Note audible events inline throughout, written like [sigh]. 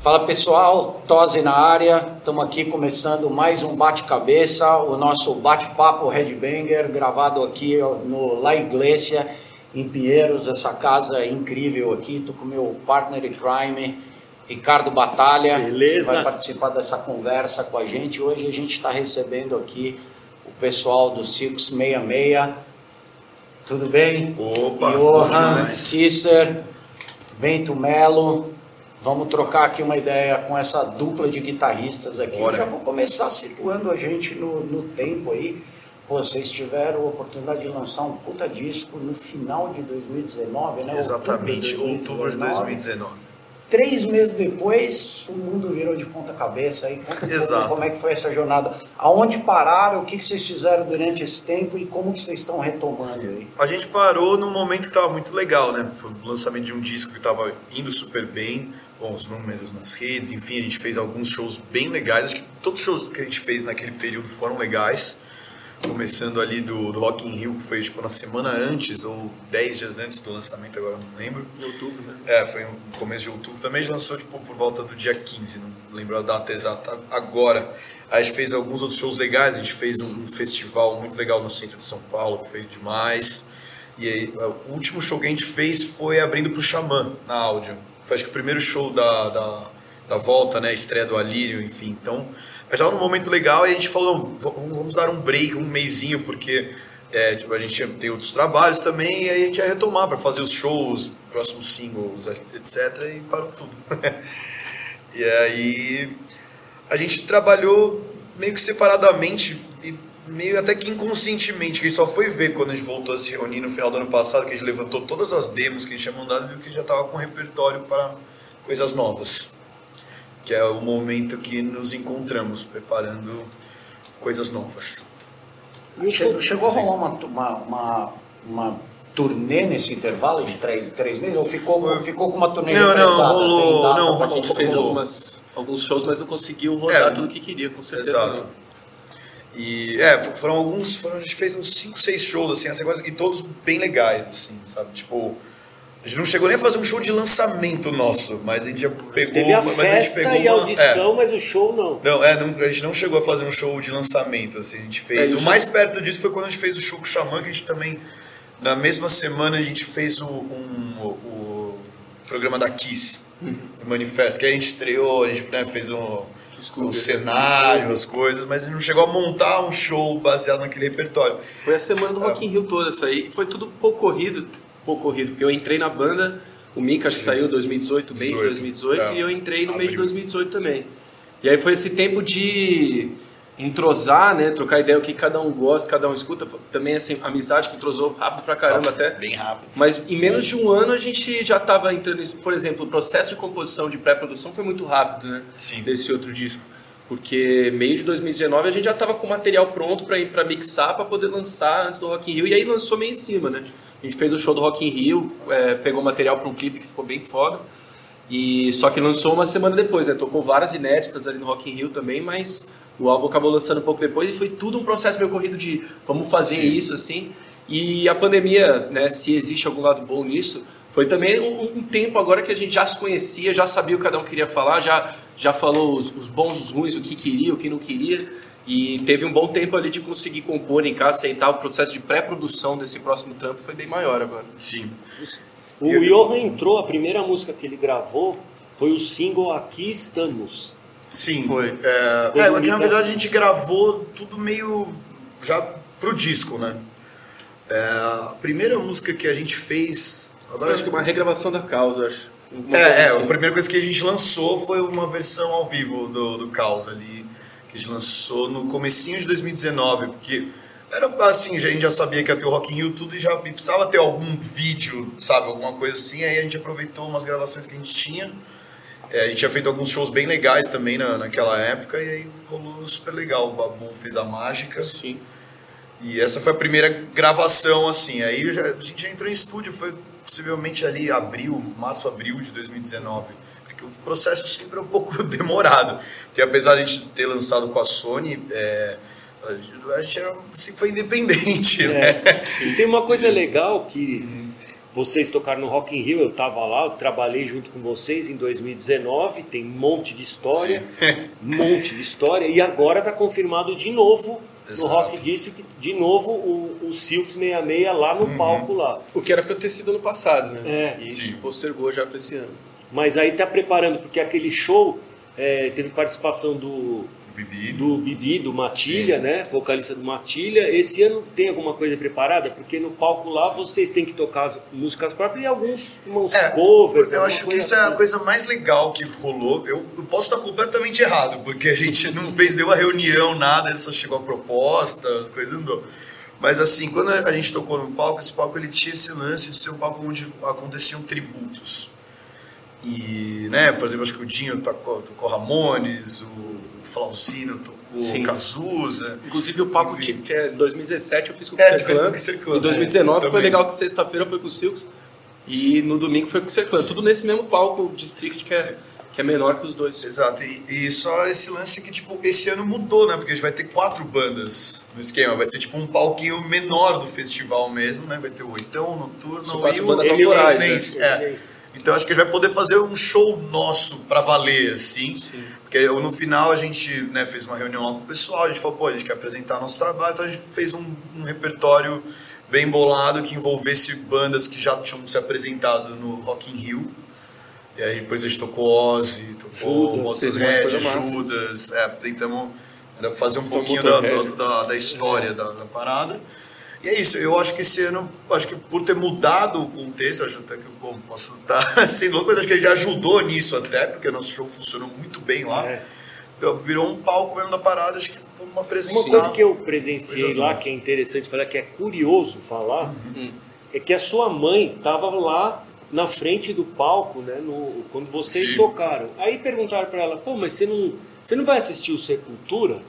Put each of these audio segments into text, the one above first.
Fala pessoal, Tose na área, estamos aqui começando mais um bate-cabeça, o nosso bate-papo Redbanger, gravado aqui no La Iglesia, em Pinheiros, essa casa incrível aqui. Estou com meu partner in crime, Ricardo Batalha, Beleza. vai participar dessa conversa com a gente. Hoje a gente está recebendo aqui o pessoal do Circus 66. Tudo bem? Opa, Johan. Kisser, Bento Melo. Vamos trocar aqui uma ideia com essa dupla de guitarristas aqui. Bora. Eu já vou começar situando a gente no, no tempo aí. Vocês tiveram a oportunidade de lançar um puta disco no final de 2019, né? Exatamente, outubro de 2019. Três meses depois, o mundo virou de ponta cabeça. Aí Exato. como é que foi essa jornada. Aonde pararam, o que, vocês fizeram durante esse tempo e como que vocês estão retomando aí? A gente parou num momento que estava muito legal, né? Foi o lançamento de um disco que estava indo super bem, bons números nas redes, enfim, a gente fez alguns shows bem legais. Acho que todos os shows que a gente fez naquele período foram legais. Começando ali do, do Rock in Rio, que foi tipo na semana antes ou 10 dias antes do lançamento, agora não lembro. Em outubro, né? É, foi no começo de outubro. Também a gente lançou tipo, por volta do dia 15, não lembro a data exata agora. A gente fez alguns outros shows legais, a gente fez um, um festival muito legal no centro de São Paulo, que foi demais. E aí, o último show que a gente fez foi abrindo pro Xamã, na áudio. Foi acho que o primeiro show da, da, da volta, né? Estreia do Alírio, enfim. Então, a gente tava num momento legal e a gente falou, "V- vamos dar um break, um mêsinho, porque é, tipo, a gente tem outros trabalhos também, e aí a gente ia retomar para fazer os shows, próximos singles, etc. E parou tudo. [laughs] e aí a gente trabalhou meio que separadamente meio até que inconscientemente, que a gente só foi ver quando a gente voltou a se reunir no final do ano passado, que a gente levantou todas as demos que a gente tinha mandado e viu que já estava com repertório para coisas novas. Que é o momento que nos encontramos preparando coisas novas. Chegou, chegou a rolar uma, uma, uma, uma turnê nesse intervalo de três, três meses? Ou ficou, Foi. ficou com uma turnê Não, não, rolou- não, A gente fez algumas, alguns shows, mas não conseguiu rodar É, tudo que queria, com certeza. Exato. não. E é, foram alguns, foram, a gente fez uns 5, 6 shows assim, essa coisa, e todos bem legais assim, sabe? Tipo, a gente não chegou nem a fazer um show de lançamento nosso, mas a gente já pegou, Teve a mas a gente festa pegou e a uma- audição, mas o show não. É, não, é, não, a gente não chegou a fazer um show de lançamento, assim, a gente fez. É, e o o show- mais perto disso foi quando a gente fez o show com o Xamã, que a gente também, na mesma semana, a gente fez o, um- o, o programa da Kiss, o Manifesto, que a gente estreou, a gente né, fez um, um cenário, as coisas, mas gente não chegou a montar um show baseado naquele repertório. Foi a semana do Rock in Rio toda essa aí. Foi tudo pouco corrido, pouco corrido, porque eu entrei na banda, o Mika acho que saiu em 2018, meio de 18, 2018, é. e eu entrei no meio de Abril. 2018 também. E aí foi esse tempo de entrosar, né, trocar ideia o que cada um gosta, cada um escuta, também essa amizade que entrosou rápido pra caramba até. Bem rápido. Mas em menos de um ano a gente já estava entrando nisso. Por exemplo, o processo de composição de pré-produção foi muito rápido, né? Sim. Desse outro disco. Porque meio de 2019 a gente já estava com o material pronto para ir para mixar para poder lançar antes do Rock in Rio e aí lançou meio em cima, né? A gente fez o show do Rock in Rio, é, pegou material para um clipe que ficou bem foda. E só que lançou uma semana depois, né? Tocou várias inéditas ali no Rock in Rio também, mas o álbum acabou lançando um pouco depois e foi tudo um processo meio corrido de vamos fazer Sim. isso assim. E a pandemia, né, se existe algum lado bom nisso, foi também um, um tempo agora que a gente já se conhecia, já sabia o que cada um queria falar, já, já falou os, os bons, os ruins, o que queria, o que não queria. E teve um bom tempo ali de conseguir compor em casa, aceitar o processo de pré-produção desse próximo trampo foi bem maior agora. Sim. O Johan entrou, a primeira música que ele gravou foi o single Aqui Estamos. Sim. Foi. É, Foi é, bonito que na verdade a assim. gente gravou tudo meio já pro disco, né? É, a primeira música que a gente fez. Agora Agora acho que uma regravação da causa, acho. É, é, assim. a primeira coisa que a gente lançou foi uma versão ao vivo do, do Caos ali, que a gente lançou no comecinho de 2019, porque era assim, já- a gente já sabia que ia ter o Rock in Rio tudo e já precisava ter algum vídeo, sabe, alguma coisa assim, aí a gente aproveitou umas gravações que a gente tinha, É, a gente tinha feito alguns shows bem legais também na, naquela época, e aí rolou super legal, o Babu fez a mágica, Sim. e essa foi a primeira gravação, assim. Aí já- a gente já entrou em estúdio, foi possivelmente ali abril, março, abril de 2019. Porque o processo sempre é um pouco [laughs] demorado. Porque apesar de a gente ter lançado com a Sony, é, a gente- era, sempre foi independente, né? É. E tem uma coisa legal que Vocês tocaram no Rock in Rio, eu estava lá, eu trabalhei junto com vocês em 2019, tem um monte de história, [laughs] um monte de história, e agora está confirmado de novo Exato. no Rock District, de novo o, o Silks 66 lá no palco lá. O que era pra ter sido ano passado, né? É. E Sim. postergou já pra esse ano. Mas aí tá preparando, porque aquele show é, teve participação do, Bibi. do Bibi, do Matilha, né? Vocalista do Matilha. Esse ano tem alguma coisa preparada? Porque no palco lá vocês têm que tocar as músicas próprias e alguns uns É, covers. eu acho que isso é a assim. coisa mais legal que rolou. Eu, eu posso estar completamente errado, porque a gente não fez nenhuma reunião, nada, ele só chegou a proposta, as coisas andou. Mas assim, quando a gente tocou no palco, esse palco ele tinha esse lance de ser um palco onde aconteciam tributos. E, né, por exemplo, acho que o Dinho tocou, tocou Ramones, o Flauzino tocou Sim. Cazuza. Inclusive o papo Enfim. que é 2017 eu fiz com o É, você fez Clan. com o Kixer Clan, Em 2019 né? foi legal que sexta-feira foi com o Silks e no domingo foi com o Clan. Tudo nesse mesmo palco District que é, que é menor que os dois. Exato, e, e só esse lance que, tipo, esse ano mudou, né? Porque a gente vai ter quatro bandas no esquema. Vai ser, tipo, um palquinho menor do festival mesmo, né? Vai ter o Oitão, Noturno São e quatro o bandas autorais, é. Eminence. Então acho que a gente vai poder fazer um show nosso pra valer, assim. Porque no final a gente né, fez uma reunião lá com o pessoal, a gente falou, pô, a gente quer apresentar nosso trabalho, então a gente fez um, um repertório bem bolado que envolvesse bandas que já tinham se apresentado no Rock in Rio. E aí depois a gente tocou Ozzy, tocou Motorhead. Judas, é, tentamos fazer um Só pouquinho da, da, da história da, da parada. E é isso, eu acho que esse ano, acho que por ter mudado o contexto, acho até que eu bom, posso estar [laughs] sendo louco, mas acho que ele já ajudou nisso até, porque nosso show funcionou muito bem lá. É. Então, virou um palco mesmo da parada, acho que vamos apresentar. Uma coisa que eu presenciei lá, que é interessante falar, que é curioso falar, Uhum. é que a sua mãe estava lá na frente do palco, né, no, quando vocês Sim. tocaram. Aí perguntaram para ela, pô, mas você não, você não vai assistir o Sepultura?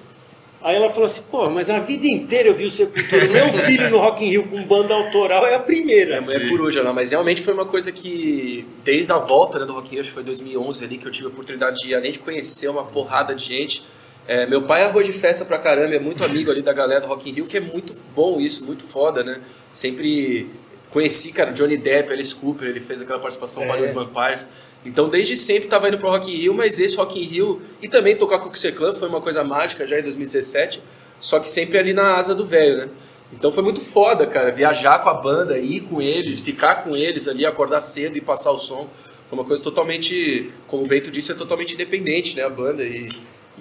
Aí ela falou assim, pô, mas a vida inteira eu vi o Sepultura. Meu filho no Rock in Rio com banda autoral é a primeira. É, é por hoje lá, mas realmente foi uma coisa que, desde a volta né, do Rock in Rio, acho que foi 2011 ali, que eu tive a oportunidade de, além de conhecer uma porrada de gente. É, meu pai é arroz de festa pra caramba, é muito amigo ali da galera do Rock in Rio, que é muito bom isso, muito foda, né? Sempre conheci, cara, Johnny Depp, Alice Cooper, ele fez aquela participação É. no Hollywood Vampires. Então, desde sempre tava indo pro Rock in Rio, mas esse Rock in Rio e também tocar com o Kixer Clan foi uma coisa mágica já em 2017, só que sempre ali na asa do velho, né? Então foi muito foda, cara, viajar com a banda, ir com eles, ficar com eles ali, acordar cedo e passar o som. Foi uma coisa totalmente, como o Bento disse, é totalmente independente, né, a banda e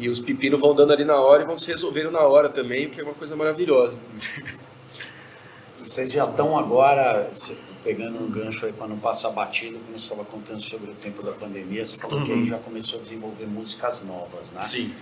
e os pepinos vão dando ali na hora e vão se resolvendo na hora também, o que é uma coisa maravilhosa. [laughs] Vocês já estão agora pegando um gancho aí para não passar batido, como você estava contando sobre o tempo da pandemia, você falou que aí já começou a desenvolver músicas novas, né? Sim.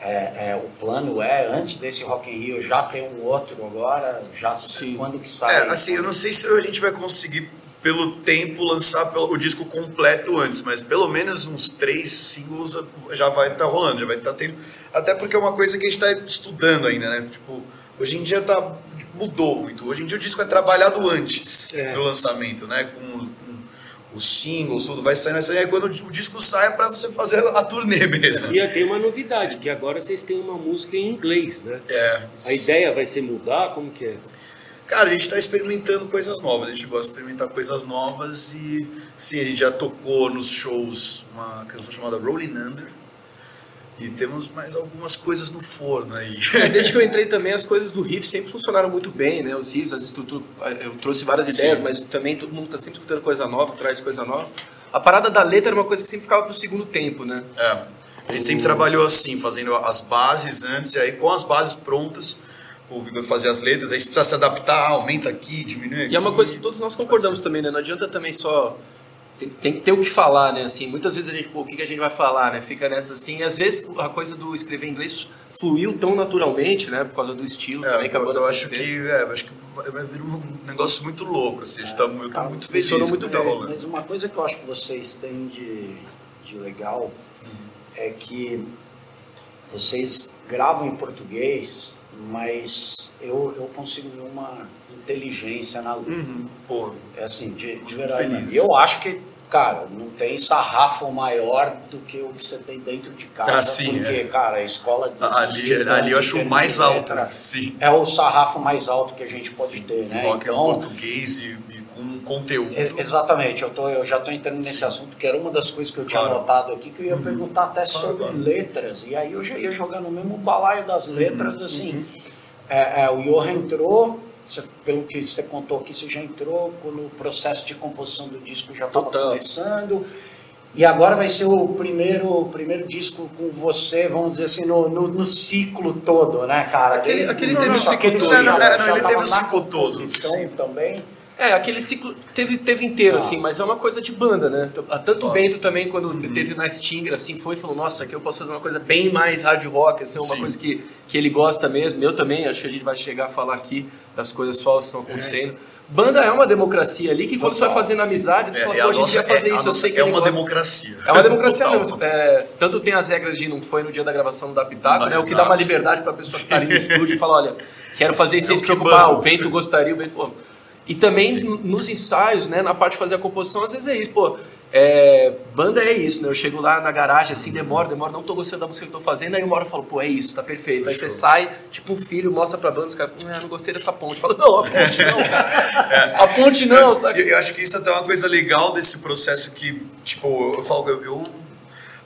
É, é, o plano é, antes desse Rock in Rio, já tem um outro agora, já quando que sai? É, assim, eu não sei se a gente vai conseguir, pelo tempo, lançar o disco completo antes, mas pelo menos uns três singles já vai estar rolando, já vai estar tendo. Até porque é uma coisa que a gente está estudando ainda, né? Tipo, hoje em dia tá, mudou muito. Hoje em dia o disco é trabalhado antes É. do lançamento, né? Com, com os singles, tudo vai saindo. Aí quando o disco sai é pra você fazer a turnê [laughs] mesmo. E tem uma novidade, que agora vocês têm uma música em inglês, né? É. A ideia vai ser mudar? Como que é? Cara, a gente está experimentando coisas novas, a gente gosta de experimentar coisas novas e sim, a gente já tocou nos shows uma canção chamada Rolling Under e temos mais algumas coisas no forno aí. É, desde que eu entrei também, as coisas do riff sempre funcionaram muito bem, né? Os riffs, as estruturas. Eu trouxe várias Sim. ideias, mas também todo mundo tá sempre escutando coisa nova, traz coisa nova. A parada da letra era uma coisa que sempre ficava pro segundo tempo, né? É, a gente sempre trabalhou assim, fazendo as bases antes e aí com as bases prontas, o Igor fazia as letras, aí se precisar se adaptar, aumenta aqui, diminui aqui. E é uma coisa que todos nós concordamos também, né? Não adianta também só. Tem, tem que ter o que falar, né? Assim, muitas vezes a gente, pô, o que, que a gente vai falar, né? Fica nessa assim. E às vezes a coisa do escrever em inglês fluiu tão naturalmente, né? Por causa do estilo É, também que a eu, eu acho que, é, eu acho que vai, vir um negócio muito louco, assim, a gente tá, eu tô Cara, muito feliz com o muito que tá rolando. Mas uma coisa que eu acho que vocês têm de, de legal é que vocês gravam em português, mas eu, eu consigo ver uma inteligência na letra. Pô, É assim, de, de Muito verdade. E eu acho que, cara, não tem sarrafo maior do que o que você tem dentro de casa. Ah, sim, porque, é. cara, a escola de ali, de ali eu acho o mais alto, letra sim. É o sarrafo mais alto que a gente pode ter, né? rock em Então, português e, com conteúdo. É, exatamente, eu, tô, eu já estou entrando nesse assunto, que era uma das coisas que eu tinha Claro. anotado aqui, que eu ia perguntar até sobre claro. letras, e aí eu já ia jogar no mesmo balaio das letras, assim. É, é, o Johan entrou, você- pelo que você contou aqui, você já entrou quando o processo de composição do disco já estava começando. E agora vai ser o primeiro, o primeiro disco com você, vamos dizer assim, no, no, no ciclo todo, né, cara? Aquele- Desde- aquele não, teve não, o ciclo aquele todo. Não, não, ele teve o ciclo todo, sim. também. É, aquele ciclo teve, teve inteiro, Ah. assim, mas é uma coisa de banda, né? Tanto o. Bento também, quando teve na Stinger, assim, foi e falou, nossa, aqui eu posso fazer uma coisa bem mais hard rock, assim, uma Sim. coisa que, que ele gosta mesmo. Eu também, acho que a gente vai chegar a falar aqui das coisas suaves que estão acontecendo. Banda é uma democracia ali, que quando você vai Total. fazendo amizade, você É, fala, é pô, a a gente nossa- ia fazer é isso, eu sei que é uma gosta. democracia. É uma democracia Total. mesmo. É, tanto tem as regras de não foi no dia da gravação da Pitaco, né? O que dá uma liberdade pra pessoa que tá ali no estúdio e falar, olha, quero fazer isso sem Eu se preocupar, o Bento gostaria, o Bento... Pô. E também Sim. nos ensaios, né? Na parte de fazer a composição, às vezes é isso, pô. é, banda é isso, né? Eu chego lá na garagem, assim, demora, demora, não tô gostando da música que eu tô fazendo, aí uma hora eu falo, pô, é isso, tá perfeito. Aí você sai, tipo um filho, mostra pra banda, os caras, ah, não gostei dessa ponte. Fala, não, a ponte não, cara. [laughs] A ponte não, sabe? Eu, eu acho que isso até é uma coisa legal desse processo que, tipo, eu falo, eu, eu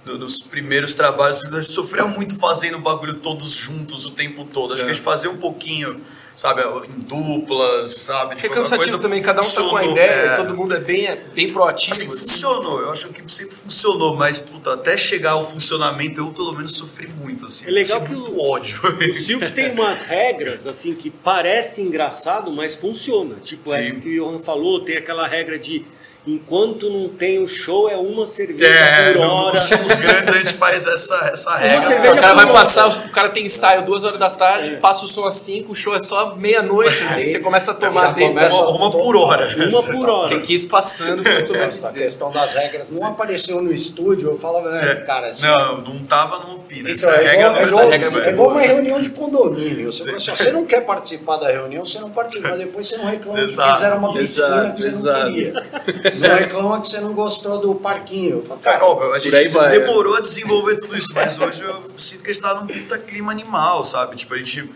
no- nos primeiros trabalhos, a gente sofria muito fazendo o bagulho todos juntos o tempo todo. Acho É. que a gente fazia um pouquinho, sabe, em duplas, sabe? É Tipo, cansativo coisa também, cada um tá com a ideia, é. todo mundo é bem, bem proativo. Assim, assim. funcionou, eu acho que sempre funcionou, mas puta, até chegar ao funcionamento eu pelo menos sofri muito, assim. É legal que muito o- ódio. O Silks tem umas regras assim que parece engraçado, mas funciona. Tipo Sim. essa que o Johan falou, tem aquela regra de enquanto não tem o show é uma cerveja É, por hora. shows grandes a gente faz essa, essa regra. O cara vai passar, o cara tem ensaio duas horas da tarde, É. passa o som às 5, o show é só meia-noite, [laughs] assim, você começa a tomar desde começa- Uma, uma por hora. Uma por hora. Tem que ir espaçando Essa sobreviver. questão das regras não apareceu no estúdio, eu falava, né, cara, assim, Não, não tava no Pina. Então, Essa é regra, igual, é essa igual- regra é muito é igual uma reunião de condomínio. Você, fala assim, você não quer participar da reunião, você não participa. Depois você não reclama Exato, que fizeram uma piscina exato, que você exato. não queria. [laughs] Não reclama que você não gostou do parquinho. Eu falo, Cara, óbvio, a gente aí vai, demorou a desenvolver tudo isso, mas hoje eu sinto que a gente tá num puta clima animal, sabe? Tipo, a gente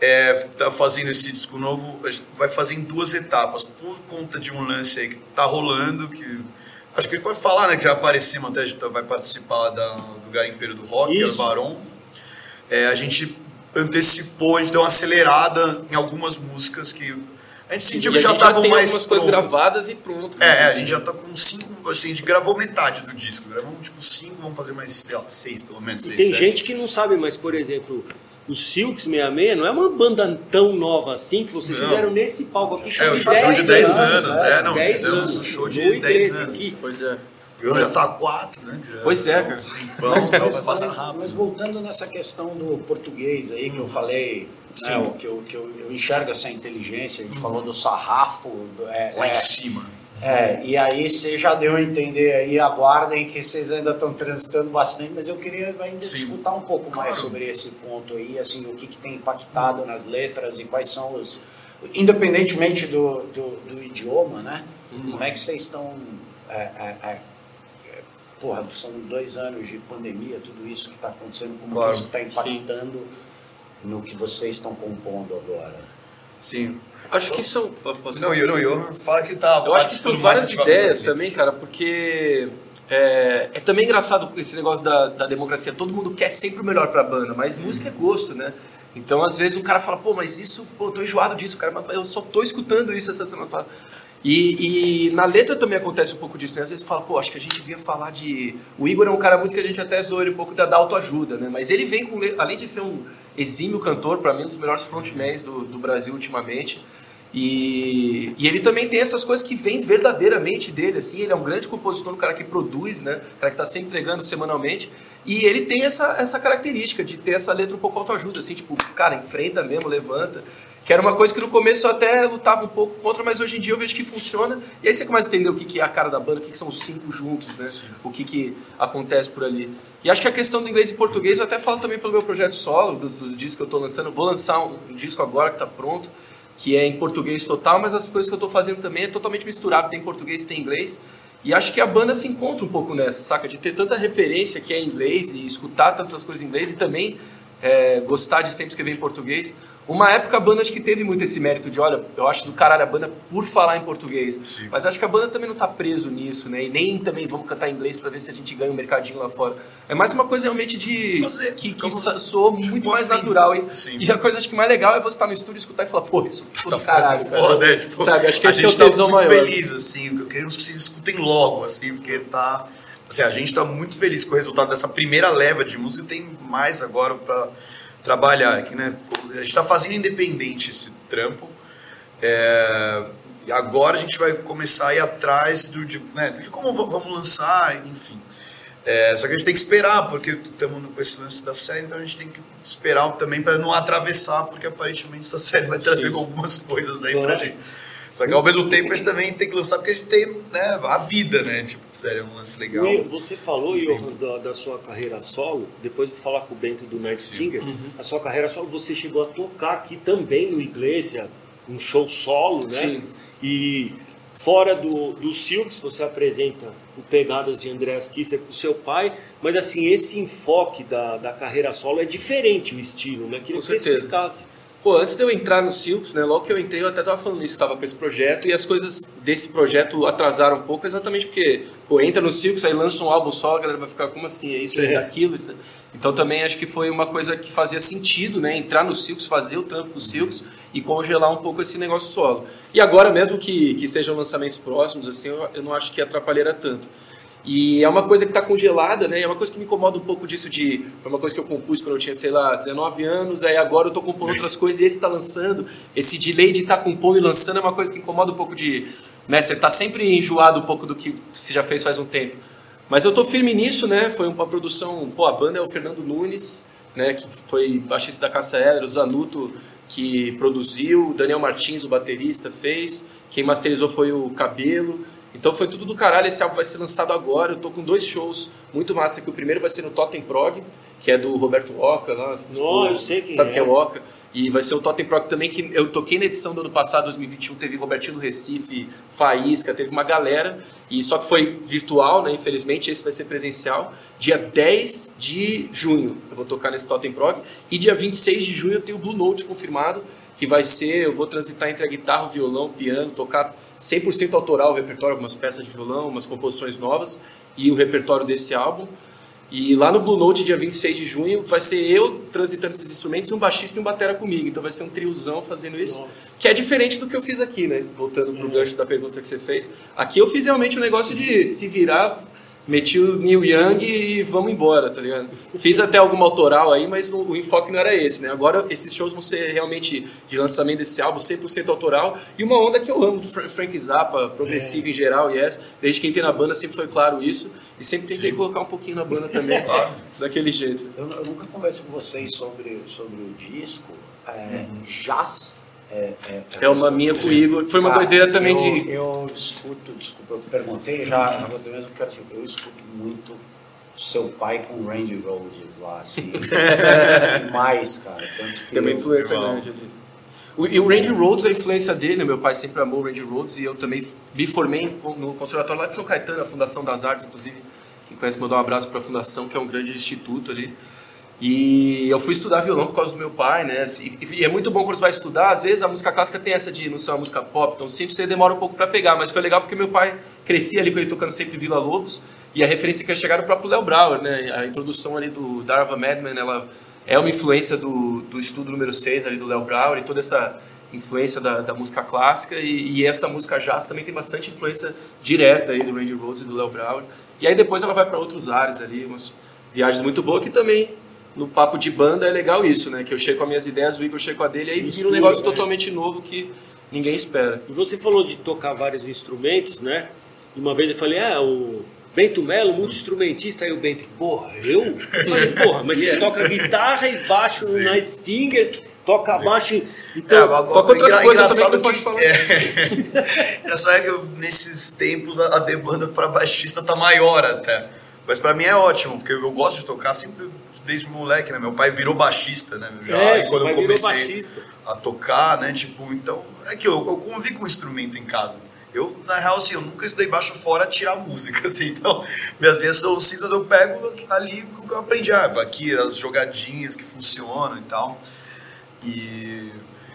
é, tá fazendo esse disco novo, a gente vai fazer em duas etapas, por conta de um lance aí que tá rolando, que acho que a gente pode falar, né, que já aparecemos até, a gente vai participar da, do Garimpeiro do Rock. El Baron. É, a gente antecipou, a gente deu uma acelerada em algumas músicas que a gente sentiu E que a já gente estavam tem mais algumas coisas gravadas e prontas. É, né? é, a gente já tá com cinco, assim, a gente gravou metade do disco. Gravamos tipo cinco, vamos fazer mais, sei lá, seis pelo menos. E seis, tem sete. gente que não sabe, mas por exemplo, o Silks 66 não é uma banda tão nova assim que vocês Não. fizeram nesse palco aqui. É, o de show de 10 10 anos, é, não, 10 fizemos anos, um show de no 10 I13 anos. aqui. Pois é. Eu já tá quatro, né? Já- Pois é, cara. Vamos, Mas, vamos passar rápido. mas voltando nessa questão do português aí que eu falei, né, Sim. o que, eu, que eu, eu enxergo essa inteligência, a gente falou do sarrafo, é, Lá é, em cima. É, e aí você já deu a entender aí, aguardem que vocês ainda estão transitando bastante, mas eu queria ainda Sim. escutar um pouco mais Claro. sobre esse ponto aí, assim, o que, que tem impactado nas letras e quais são os. Independentemente do, do, do idioma, né? Como é que vocês estão. É, é, é, porra, são dois anos de pandemia, tudo isso que está acontecendo, como Claro. isso está impactando no que vocês estão compondo agora? Sim. Acho que são. posso- Não, eu não, eu fala que tá. Eu acho que são várias ideias também, letras. cara, porque é, é também engraçado esse negócio da, da democracia. Todo mundo quer sempre o melhor pra banda, mas música é gosto, né? Então, às vezes, um cara fala, pô, mas isso, pô, eu tô enjoado disso, cara, mas eu só tô escutando isso essa semana. E, e na letra também acontece um pouco disso, né? Às vezes fala, pô, acho que a gente devia falar de. O Igor é um cara muito que a gente até zoa ele um pouco da, da autoajuda, né? Mas ele vem com. Além de ser um exímio cantor, pra mim, um dos melhores frontmans do, do Brasil ultimamente. E, e ele também tem essas coisas que vêm verdadeiramente dele, assim, ele é um grande compositor, um cara que produz, né, um cara que está sempre entregando semanalmente, e ele tem essa, essa característica de ter essa letra um pouco autoajuda, assim, tipo, cara, enfrenta mesmo, levanta, que era uma coisa que no começo eu até lutava um pouco contra, mas hoje em dia eu vejo que funciona, e aí você começa a entender o que, que é a cara da banda, o que, que são os cinco juntos, né, o que, que acontece por ali. E acho que a questão do inglês e português, eu até falo também pelo meu projeto solo, dos, dos discos que eu estou lançando, vou lançar um, um disco agora que está pronto, que é em português total, mas as coisas que eu estou fazendo também é totalmente misturado, tem português, tem inglês. E acho que a banda se encontra um pouco nessa, saca? De ter tanta referência que é em inglês e escutar tantas coisas em inglês e também é, gostar de sempre escrever em português. Uma época a banda acho que teve muito esse mérito de, olha, eu acho do caralho a banda por falar em português. Sim. Mas acho que a banda também não tá preso nisso, né? E nem também vamos cantar em inglês pra ver se a gente ganha um mercadinho lá fora. É mais uma coisa realmente de. Fazer. Que, que soa muito ficou mais afim. natural. E, Sim. e a coisa acho que mais legal é você estar no estúdio, escutar e falar, pô, isso ficou Tá do caralho. cara. foda, né? Tipo, Sabe? Acho que a esse é o gente tá tesão muito maior. feliz, assim. Queremos que vocês escutem logo, assim, porque tá. Assim, a gente tá muito feliz com o resultado dessa primeira leva de música tem mais agora pra trabalhar aqui, né? A gente tá fazendo independente esse trampo. É, e agora a gente vai começar a ir atrás do, de, né, de como va- vamos lançar, enfim. É, só que a gente tem que esperar, porque estamos com esse lance da série, então a gente tem que esperar também para não atravessar, porque aparentemente essa série vai trazer algumas coisas aí pra Claro. gente. Só que ao mesmo tempo a gente também tem que lançar, porque a gente tem né, a vida, né? Tipo, a série é um lance legal. E Você falou. Johan, da, da sua carreira solo, depois de falar com o Bento do Night Stinger, Uhum. a sua carreira solo, você chegou a tocar aqui também no Iglesia, um show solo, né? Sim. E fora do, do Silks, você apresenta o Pegadas de Andreas Kisser com seu pai, mas assim, esse enfoque da, da carreira solo é diferente o estilo, né? Queria Com que você certeza. explicasse. Pô, antes de eu entrar no Silks, né, logo que eu entrei, eu até tava falando isso, tava com esse projeto, e as coisas desse projeto atrasaram um pouco, exatamente porque, pô, entra no Silks, aí lança um álbum só, a galera vai ficar, como assim, é isso, é É. aquilo, isso, né? Então também acho que foi uma coisa que fazia sentido, né, entrar no Silks, fazer o trampo com o Silks e congelar um pouco esse negócio solo. E agora, mesmo que, que sejam lançamentos próximos, assim, eu, eu não acho que atrapalharia tanto. E é uma coisa que está congelada, né? É uma coisa que me incomoda um pouco disso de... Foi uma coisa que eu compus quando eu tinha, sei lá, 19 anos, aí agora eu tô compondo outras coisas e esse está lançando. Esse delay de estar compondo e lançando é uma coisa que incomoda um pouco de... Né? Você tá sempre enjoado um pouco do que você já fez faz um tempo. Mas eu tô firme nisso, né? Foi uma produção... Pô, a banda é o Fernando Nunes, né? Que foi baixista da Caça Heller, o Zanuto que produziu, o Daniel Martins, o baterista, fez. Quem masterizou foi o Cabelo. Então foi tudo do caralho. Esse álbum vai ser lançado agora. Eu tô com dois shows muito massa. Que o primeiro vai ser no Totem Prog, que é do Roberto Oca. Lá, Não, eu sei quem sabe é. quem é o Oca. E vai ser o Totem Prog também, que eu toquei na edição do ano passado, 2021. Teve Robertinho do Recife, Faísca, teve uma galera. E só que foi virtual, né? Infelizmente, esse vai ser presencial. Dia 10 de junho eu vou tocar nesse Totem Prog. E dia 26 de junho eu tenho o Blue Note confirmado, que vai ser, eu vou transitar entre a guitarra, o violão, o piano, tocar 100% autoral o repertório, algumas peças de violão, umas composições novas e o repertório desse álbum. E lá no Blue Note, dia 26 de junho, vai ser eu transitando esses instrumentos e um baixista e um batera comigo. Então vai ser um triozão fazendo isso, Nossa. que é diferente do que eu fiz aqui, né? Voltando pro gancho da pergunta que você fez. Aqui eu fiz realmente um negócio de se virar, meti o Neil Young e vamos embora, tá ligado? Fiz até alguma autoral aí, mas o, o enfoque não era esse, né? Agora esses shows vão ser realmente de lançamento desse álbum, 100% autoral. E uma onda que eu amo, Fra- Frank Zappa, progressivo em geral, yes. Desde que entrei na banda sempre foi claro isso. E sempre tentei colocar um pouquinho na banda também, [laughs] Claro. daquele jeito. Eu, eu nunca conversei com vocês sobre, sobre o disco. É, Jazz é, é, É uma minha com o Igor. Foi uma Cara, doideira também eu, de. Eu escuto, desculpa, eu perguntei já, na outra vez eu quero dizer, eu escuto muito seu pai com Randy Rhodes lá, assim. [laughs] demais, cara. Tanto que Tem uma influência grande ali. O, e o Randy Rhodes, a influência dele, meu pai sempre amou o Randy Rhodes e eu também me formei no Conservatório lá de São Caetano, a Fundação das Artes, inclusive. Quem conhece, mandar um abraço para a Fundação, que é um grande instituto ali. E eu fui estudar violão por causa do meu pai, né? E, é muito bom quando você vai estudar, às vezes a música clássica tem essa de não ser uma música pop, então sempre você demora um pouco para pegar, mas foi legal porque meu pai crescia ali com ele tocando sempre Vila Lobos, e a referência que ia chegar era o próprio Léo Brauer, né? A introdução ali do Darva Madman, ela é uma influência do, do estudo número 6 ali do Léo Brauer e toda essa influência da, da música clássica e, e essa música jazz também tem bastante influência direta aí do Randy Rhodes e do Léo Brauer. E aí depois ela vai para outros ares ali, umas viagens muito boas que também no papo de banda é legal isso, né? Que eu chego com as minhas ideias, o Igor chega com a dele, aí vira um negócio né? totalmente novo que ninguém espera. E você falou de tocar vários instrumentos, né? E uma vez eu falei, ah, o Bento Melo, multi-instrumentista, aí o Bento, porra, eu? Eu falei, [laughs] porra, mas você toca guitarra e baixo no Night Stinger, toca baixo. e- Então, É, agora, toca outras engra- coisas também engraçado que não pode falar. [laughs] É, engraçado é que eu, nesses tempos a, a demanda para baixista tá maior até. Mas para mim é ótimo, porque eu gosto de tocar sempre desde moleque, né? Meu pai virou baixista, né? Já É, e quando eu comecei a tocar, né? Tipo, então, é que eu, eu convivi com o instrumento em casa. Eu, na real, assim, eu nunca estudei baixo fora tirar música, [laughs] assim. Então, minhas linhas são cintas, eu pego ali o que eu aprendi. Ah, aqui, as jogadinhas que funcionam e tal. E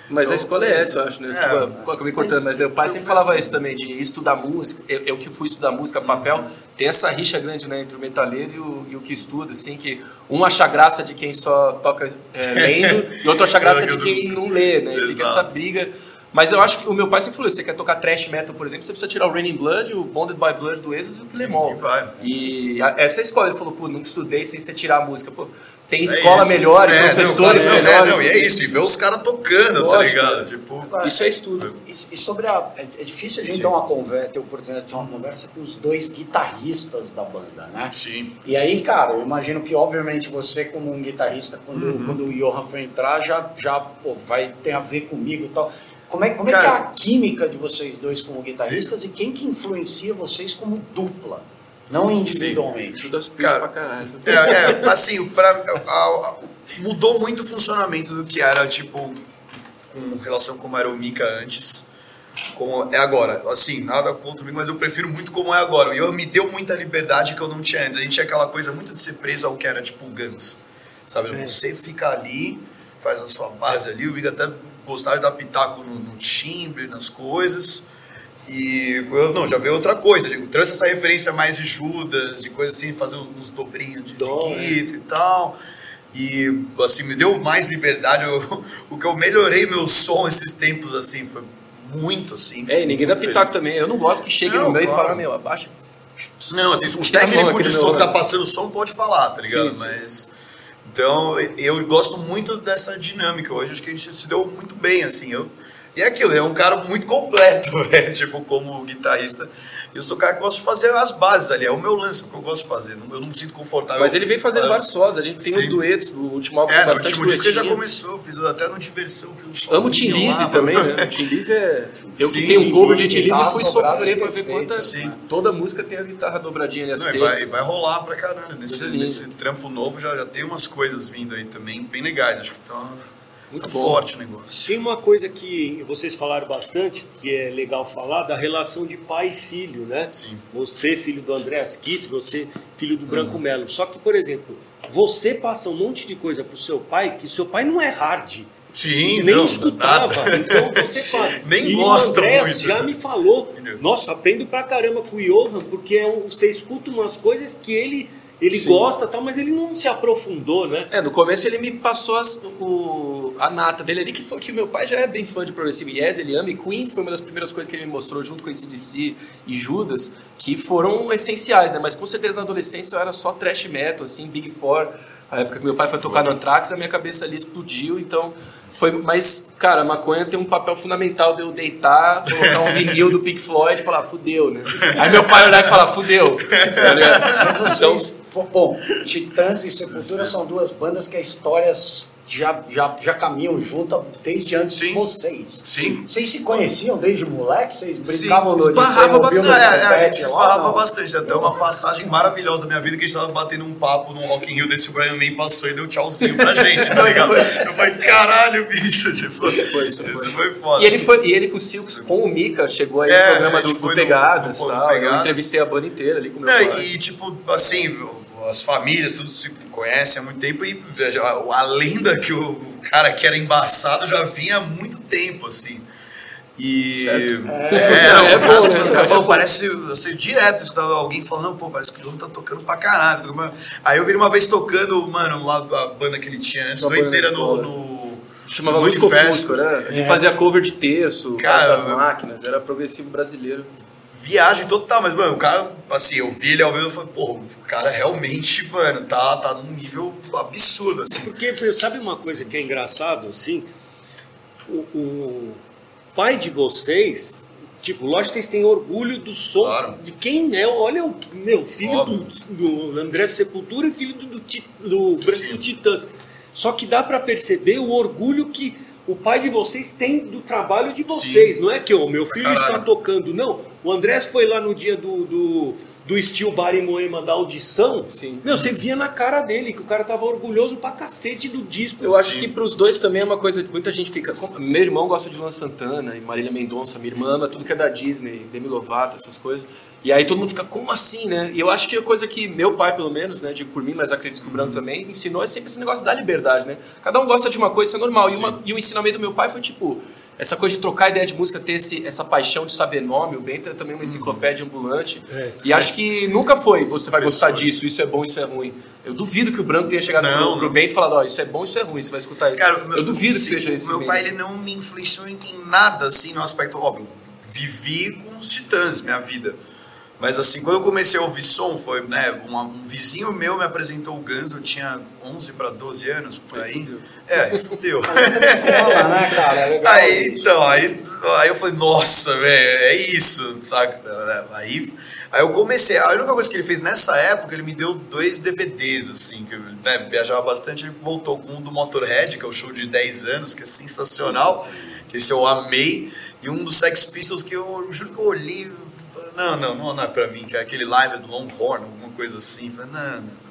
Mas a Então, escola é essa, eu acho, né? É. Desculpa, acabei cortando, mas meu pai sempre falava isso também, de estudar música. Eu, eu que fui estudar música, papel, tem essa rixa grande, né, entre o metaleiro e o, e o que estuda, assim, que um acha graça de quem só toca é, lendo [laughs] e outro acha graça de quem não lê, né? E Fica Exato. essa briga. Mas eu acho que o meu pai sempre falou, você quer tocar thrash metal, por exemplo, você precisa tirar o Raining Blood, o Bonded by Blood do Exodus e o Killemall. e vai. E a- essa é a escola. Ele falou, pô, não estudei sem você tirar a música. Pô, tem É escola isso. melhor, e É, professores não, claro, não, melhores. É, não, e é isso, e ver os caras tocando, tá Lógico. ligado? Tipo, Isso é estudo. E, e sobre a. É, é difícil a gente Sim. ter uma conversa, ter a oportunidade de ter uma conversa com os dois guitarristas da banda, né? sim. E aí, cara, eu imagino que, obviamente, você, como um guitarrista, quando, Uhum. quando o Johan for entrar, já, já pô, vai ter a ver comigo e tal. Como é, como é que é Cara- a química de vocês dois como guitarristas e quem que influencia vocês como dupla? Não individualmente. Judas Priest Cara, pra caralho. É, é, assim, pra, a- a- mudou muito o funcionamento do que era, tipo, com relação como era o Mika antes, como é agora. Assim, nada contra o Mika, mas eu prefiro muito como é agora. O Ian me deu muita liberdade que eu não tinha antes. A gente tinha aquela coisa muito de ser preso ao que era, tipo, o Guns. Sabe? Você fica ali, faz a sua base ali, o Mika até gostava de dar pitaco no, no timbre, nas coisas. E eu não, já veio outra coisa. Digo, trouxe essa referência mais de Judas, de coisa assim, fazer uns dobrinhos de, de Dó, guitarra e tal. E assim, me deu mais liberdade. Eu- [laughs] o que eu melhorei meu som esses tempos, assim, foi muito assim. É, e ninguém dá pitaco também. Eu não gosto que chegue Não, no meio claro. e fala, meu, abaixa. Não, assim, o Tira mão, técnico de som que tá meu- passando o som pode falar, tá ligado? Sim, sim. Mas. Então, eu gosto muito dessa dinâmica. Hoje acho que a gente se deu muito bem, assim. Eu, e é aquilo, é um cara muito completo, né? [laughs] tipo, como guitarrista. Eu sou o cara que gosta de fazer as bases ali, é o meu lance, o que eu gosto de fazer. Eu não me sinto confortável. Mas ele vem fazendo falando. vários sós. A gente tem Sim. uns duetos. O último álbum É, tem no bastante último disco já começou, fiz até no Diversão. Fiz um Amo o Tim Lizzy também, né? O Tim Lizzy é... Eu Sim, que tenho um cover de Tim Lizzy, fui sofrer pra ver quanta... Sim. Toda música tem as guitarras dobradinhas ali, as Não, e vai, vai rolar pra caralho. Nesse, nesse trampo novo já, já tem umas coisas vindo aí também, bem legais. Acho que tá, Muito tá forte o negócio. Tem uma coisa que vocês falaram bastante, que é legal falar, da relação de pai e filho, né? Sim. Você, filho do Andréas Kiss, você, filho do Uhum. Branco Melo. Só que, por exemplo, você passa um monte de coisa pro seu pai, que seu pai não é hard. Sim, nem não, escutava. nada. Então você [laughs] fala. Nem e gosta o Andrés muito. já me falou. Nossa, aprendo pra caramba com o Johan, porque é um- você escuta umas coisas que ele, ele gosta tal, mas ele não se aprofundou, né? É, no começo ele me passou as- o, a nata dele ali, que foi que meu pai já é bem fã de Progressive Yes, ele ama, e Queen foi uma das primeiras coisas que ele me mostrou, junto com esse DC e Judas, que foram essenciais, né? Mas com certeza na adolescência eu era só trash metal, assim, Big Four, a época que meu pai foi tocar no Anthrax, a minha cabeça ali explodiu, então... Foi, mas, cara, a maconha tem um papel fundamental de eu deitar, colocar um vinil do Pink Floyd e falar, fudeu, né? Aí meu pai olhar e falar, fudeu. Tá ligado? Então, bom, Titãs e Sepultura são duas bandas que a história já, já, já caminham junto desde antes de Sim. vocês. Sim. Vocês se conheciam desde moleque? Vocês Sim, brincavam no esbarrava de bastante. no É, é, a gente lá, esbarrava bastante. Até uma passagem maravilhosa da minha vida que a gente tava batendo um papo no Rock in Rio desse o Brian May passou e deu tchauzinho pra gente, tá [laughs] ligado? Eu falei, caralho, bicho. Tipo, foi, isso foi. Isso foi foda. E ele, foi, e ele com o Silks, com o Mika, chegou aí É, no programa do, do foi no- Pegadas no- e no tal. Eu Pegadas. entrevistei a banda inteira ali com o meu pai. e, tipo, assim, as famílias, tudo se conhecem há muito tempo e a lenda que o cara que era embaçado já vinha há muito tempo, assim. E. Certo. É, não, É o bom, cara, né? falou, parece assim, direto, eu escutava alguém falando, não, pô, parece que o João tá tocando pra caralho. Aí eu vi uma vez tocando, mano, lá da banda que ele tinha antes, doideira no. Chamava no Lusco Manifesto. Fusco, né? A gente fazia cover de terço, Cara, das máquinas, era progressivo brasileiro. viagem total, mas, mano, o cara, assim, eu vi ele ao vivo e falei, pô, o cara realmente, mano, tá, tá num nível absurdo, assim. Porque sabe uma coisa que é engraçado, assim? O, o pai de vocês, tipo, lógico que vocês têm orgulho do som Claro. de quem é. Olha o meu filho do, do André Sepultura e filho do, do, do Branco Sim. Titãs. Só que dá pra perceber o orgulho que o pai de vocês tem do trabalho de vocês. Não é que o meu filho caralho. está tocando, não. O Andrés foi lá no dia do, do, do Steel Bar em Moema da audição, Sim. meu, você via na cara dele que o cara tava orgulhoso pra cacete do disco. Eu acho Sim. que pros dois também é uma coisa. Muita gente fica. como- Meu irmão gosta de Luan Santana e Marília Mendonça, minha irmã ama tudo que é da Disney, Demi Lovato, essas coisas. E aí todo mundo fica, como assim, né? E eu acho que a coisa que meu pai, pelo menos, né, digo por mim, mas acredito que o Branco também, ensinou é sempre esse negócio da liberdade, né? Cada um gosta de uma coisa, isso é normal. E, uma- e o ensinamento do meu pai foi tipo. Essa coisa de trocar ideia de música, ter esse, essa paixão de saber nome, o Bento é também uma enciclopédia ambulante. E acho que nunca foi, você vai gostar disso, isso é bom, isso é ruim. Eu duvido que o Branco tenha chegado Não, pro, pro. Bento e falado, ó, isso é bom, isso é ruim, você vai escutar isso. Cara, meu- eu duvido que assim, seja esse Meu mesmo. pai ele não me influenciou em em nada assim no aspecto óbvio. Vivi com os Titãs minha vida. Mas assim, quando eu comecei a ouvir som, foi, né, uma- um vizinho meu me apresentou o Guns, eu tinha 11 para 12 anos, por aí. fudeu. É, aí fudeu. [laughs] Escola, né, cara? É legal Aí, isso. então, aí, aí eu falei, nossa, velho, é isso, saca? Aí, aí eu comecei, a única coisa que ele fez nessa época, ele me deu dois DVDs, assim, que eu né, viajava bastante, ele voltou com um do Motorhead, que é o show de 10 anos, que é sensacional, que esse eu amei, e um do Sex Pistols, que eu, juro que eu olhei, não, não, não, não é pra mim, que é aquele live do Longhorn, alguma coisa assim, falei, não, não.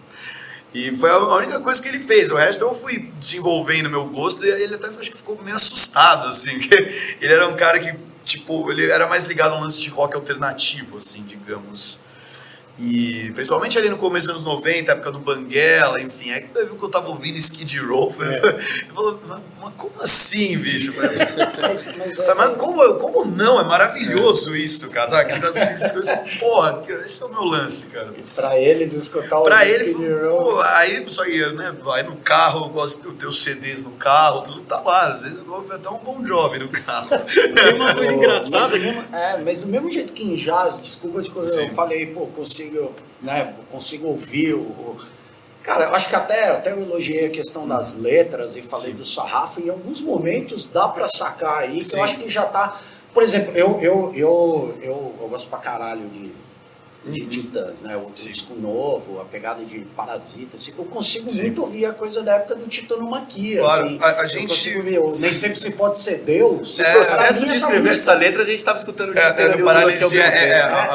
E foi a única coisa que ele fez. O resto eu fui desenvolvendo meu gosto e ele até acho que ficou meio assustado, assim. [laughs] ele era um cara que, tipo, ele era mais ligado a um lance de rock alternativo, assim, digamos. E principalmente ali no começo dos anos 90, época do Banguela, enfim. Aí quando ele viu que eu tava ouvindo Skid Row, [laughs] ele falou, mas, mas como assim, bicho? Eu [laughs] Mas, mas eu falei, mas como, como não? É maravilhoso isso, cara. Sabe? Negócio, essas coisas, porra, esse é o meu lance, cara. pra eles escutar o Pra ele, Skid Row, aí só ia, né? Aí no carro, eu gosto de ter os CDs no carro, tudo tá lá. Às vezes eu ouvo até um bom jovem no carro. Tem uma coisa engraçada mas do que mesmo, é, mas do mesmo jeito que em jazz, desculpa de coisa, eu falei, pô, consigo, né, consigo ouvir o, Cara, eu acho que até, até eu elogiei a questão das letras e falei do sarrafo, em alguns momentos dá pra sacar aí, que Sim. eu acho que já tá. Por exemplo, eu, eu, eu, eu, eu gosto pra caralho de, de Uhum. Titãs, né? O disco novo, a pegada de Parasita. Assim, eu consigo muito ouvir a coisa da época do Titanomaquia. Claro, assim. a- a Eu gente- consigo ver, nem sempre se pode ser Deus. É, O processo de escrever música- essa letra, a gente tava escutando o dia É, inteiro é, o é o paralisia, Bill é, é, Gates. a-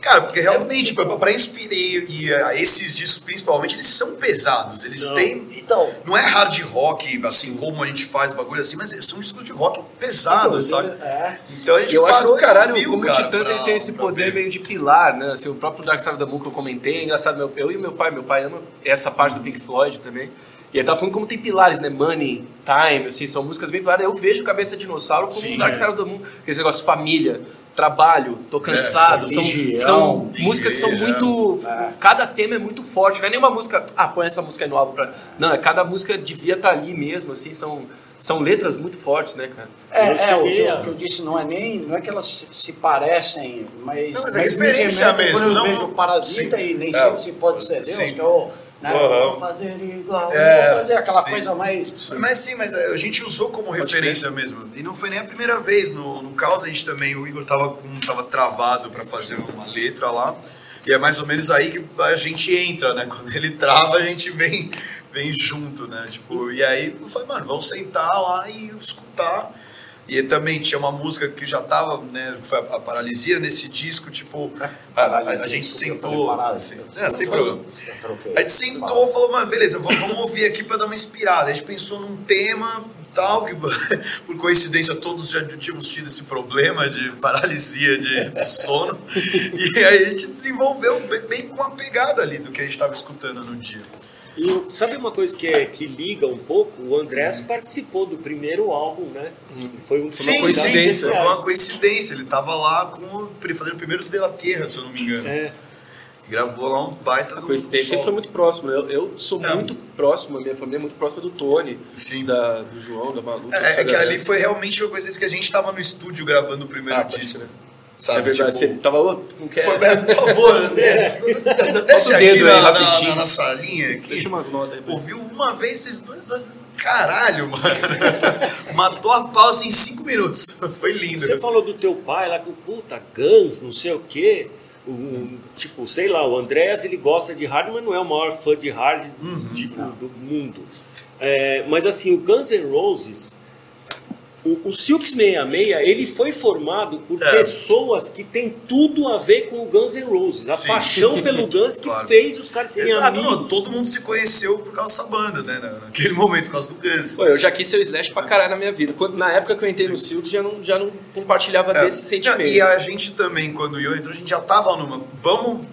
Cara, porque realmente, pra, pra inspirar, e, e, uh, esses discos principalmente, eles são pesados. Eles Não. têm. Então, Não é hard rock, assim como a gente faz bagulho assim, mas são discos de rock pesados, sabe? É. Então a gente Eu acho parou do caralho e viu, como o cara, Titãs ele tem esse poder meio de pilar, né? Assim, o próprio Dark Side of the Moon que eu comentei, é engraçado, meu, eu e meu pai, meu pai ama essa parte do Pink Floyd também. E ele tava falando como tem pilares, né? Money, Time, assim, são músicas bem pilares. Eu vejo Cabeça de Dinossauro como Sim, o Dark é. Side of the Moon. Esse negócio família, trabalho, tô cansado. são religião, são músicas que são igreja. muito... É. Cada tema é muito forte. Não é nenhuma música... Ah, põe essa música aí no álbum pra... Não, é cada música devia estar ali mesmo, assim. São, são letras muito fortes, né, cara? É, é, o que o que eu disse não é nem, não é que elas se, se parecem, mas, Não, mas é referência remete mesmo, Quando eu não- vejo o Parasita sim. e nem É, sempre se pode ser Deus, sim. que eu, né, Aham. vou fazer igual, É, vou fazer aquela sim. coisa mais... Mas sim, mas a gente usou como referência mesmo. E não foi nem a primeira vez. No, no caos a gente também, o Igor tava, com, tava travado pra fazer uma letra lá. E é mais ou menos aí que a gente entra, né? [laughs] Quando ele trava, a gente vem, vem junto, né? Tipo, e aí eu falei, mano, vamos sentar lá e escutar. E também tinha uma música que já tava, né? que Foi a, a paralisia nesse disco, tipo, a, a- a gente sentou. assim, é, sem problema. A gente sentou e falou, mano, beleza, vamos, vamos ouvir aqui pra dar uma inspirada. A gente pensou num tema tal, que [laughs] por coincidência todos já tínhamos tido esse problema de paralisia de, de sono. E aí a gente desenvolveu bem, bem com a pegada ali do que a gente estava escutando no dia. E sabe uma coisa que, é, que liga um pouco? O Andrés participou do primeiro álbum, né? Foi um Sim, sim, coincidência. foi uma coincidência. Ele tava lá com, fazendo o primeiro De La Terra, se eu não me engano. É. Gravou lá um baita A do coincidência sempre foi muito próxima. Eu, eu sou É. muito próximo, a minha família é muito próxima do Tony, Sim. da, do João, da Malu. É, é que ali foi realmente uma coisa que a gente tava no estúdio gravando o primeiro Ah, pode disco. Sabe? É verdade, Tipo, você tava. Não quer... Foi, é, por favor, André, [laughs] [laughs] desce Solta o aqui dedo na, aí, na, rapidinho. na nossa linha aqui. Deixa umas notas aí. Ouviu uma vez, fez duas vezes. Caralho, mano. [laughs] Matou a pausa em cinco minutos. Foi lindo. Você falou do teu pai lá que, puta, Guns, não sei o quê. Um, tipo, sei lá, o Andrés ele gosta de hard, mas não é o maior fã de hard tipo, do mundo. É, mas assim, o Guns N' Roses, o, o Silks 66, ele foi formado por É. pessoas que têm tudo a ver com o Guns N' Roses. A Sim. paixão pelo [laughs] Guns que Claro. fez os caras serem Exato, amigos. não, todo mundo se conheceu por causa dessa banda, né? na- Naquele momento, por causa do Guns. Pô, eu já quis ser o Slash pra caralho na minha vida. Quando, na época que eu entrei no Silks, já não, já não compartilhava É. desse sentimento. E a gente também, quando o Ian entrou, a gente já tava numa. Vamos,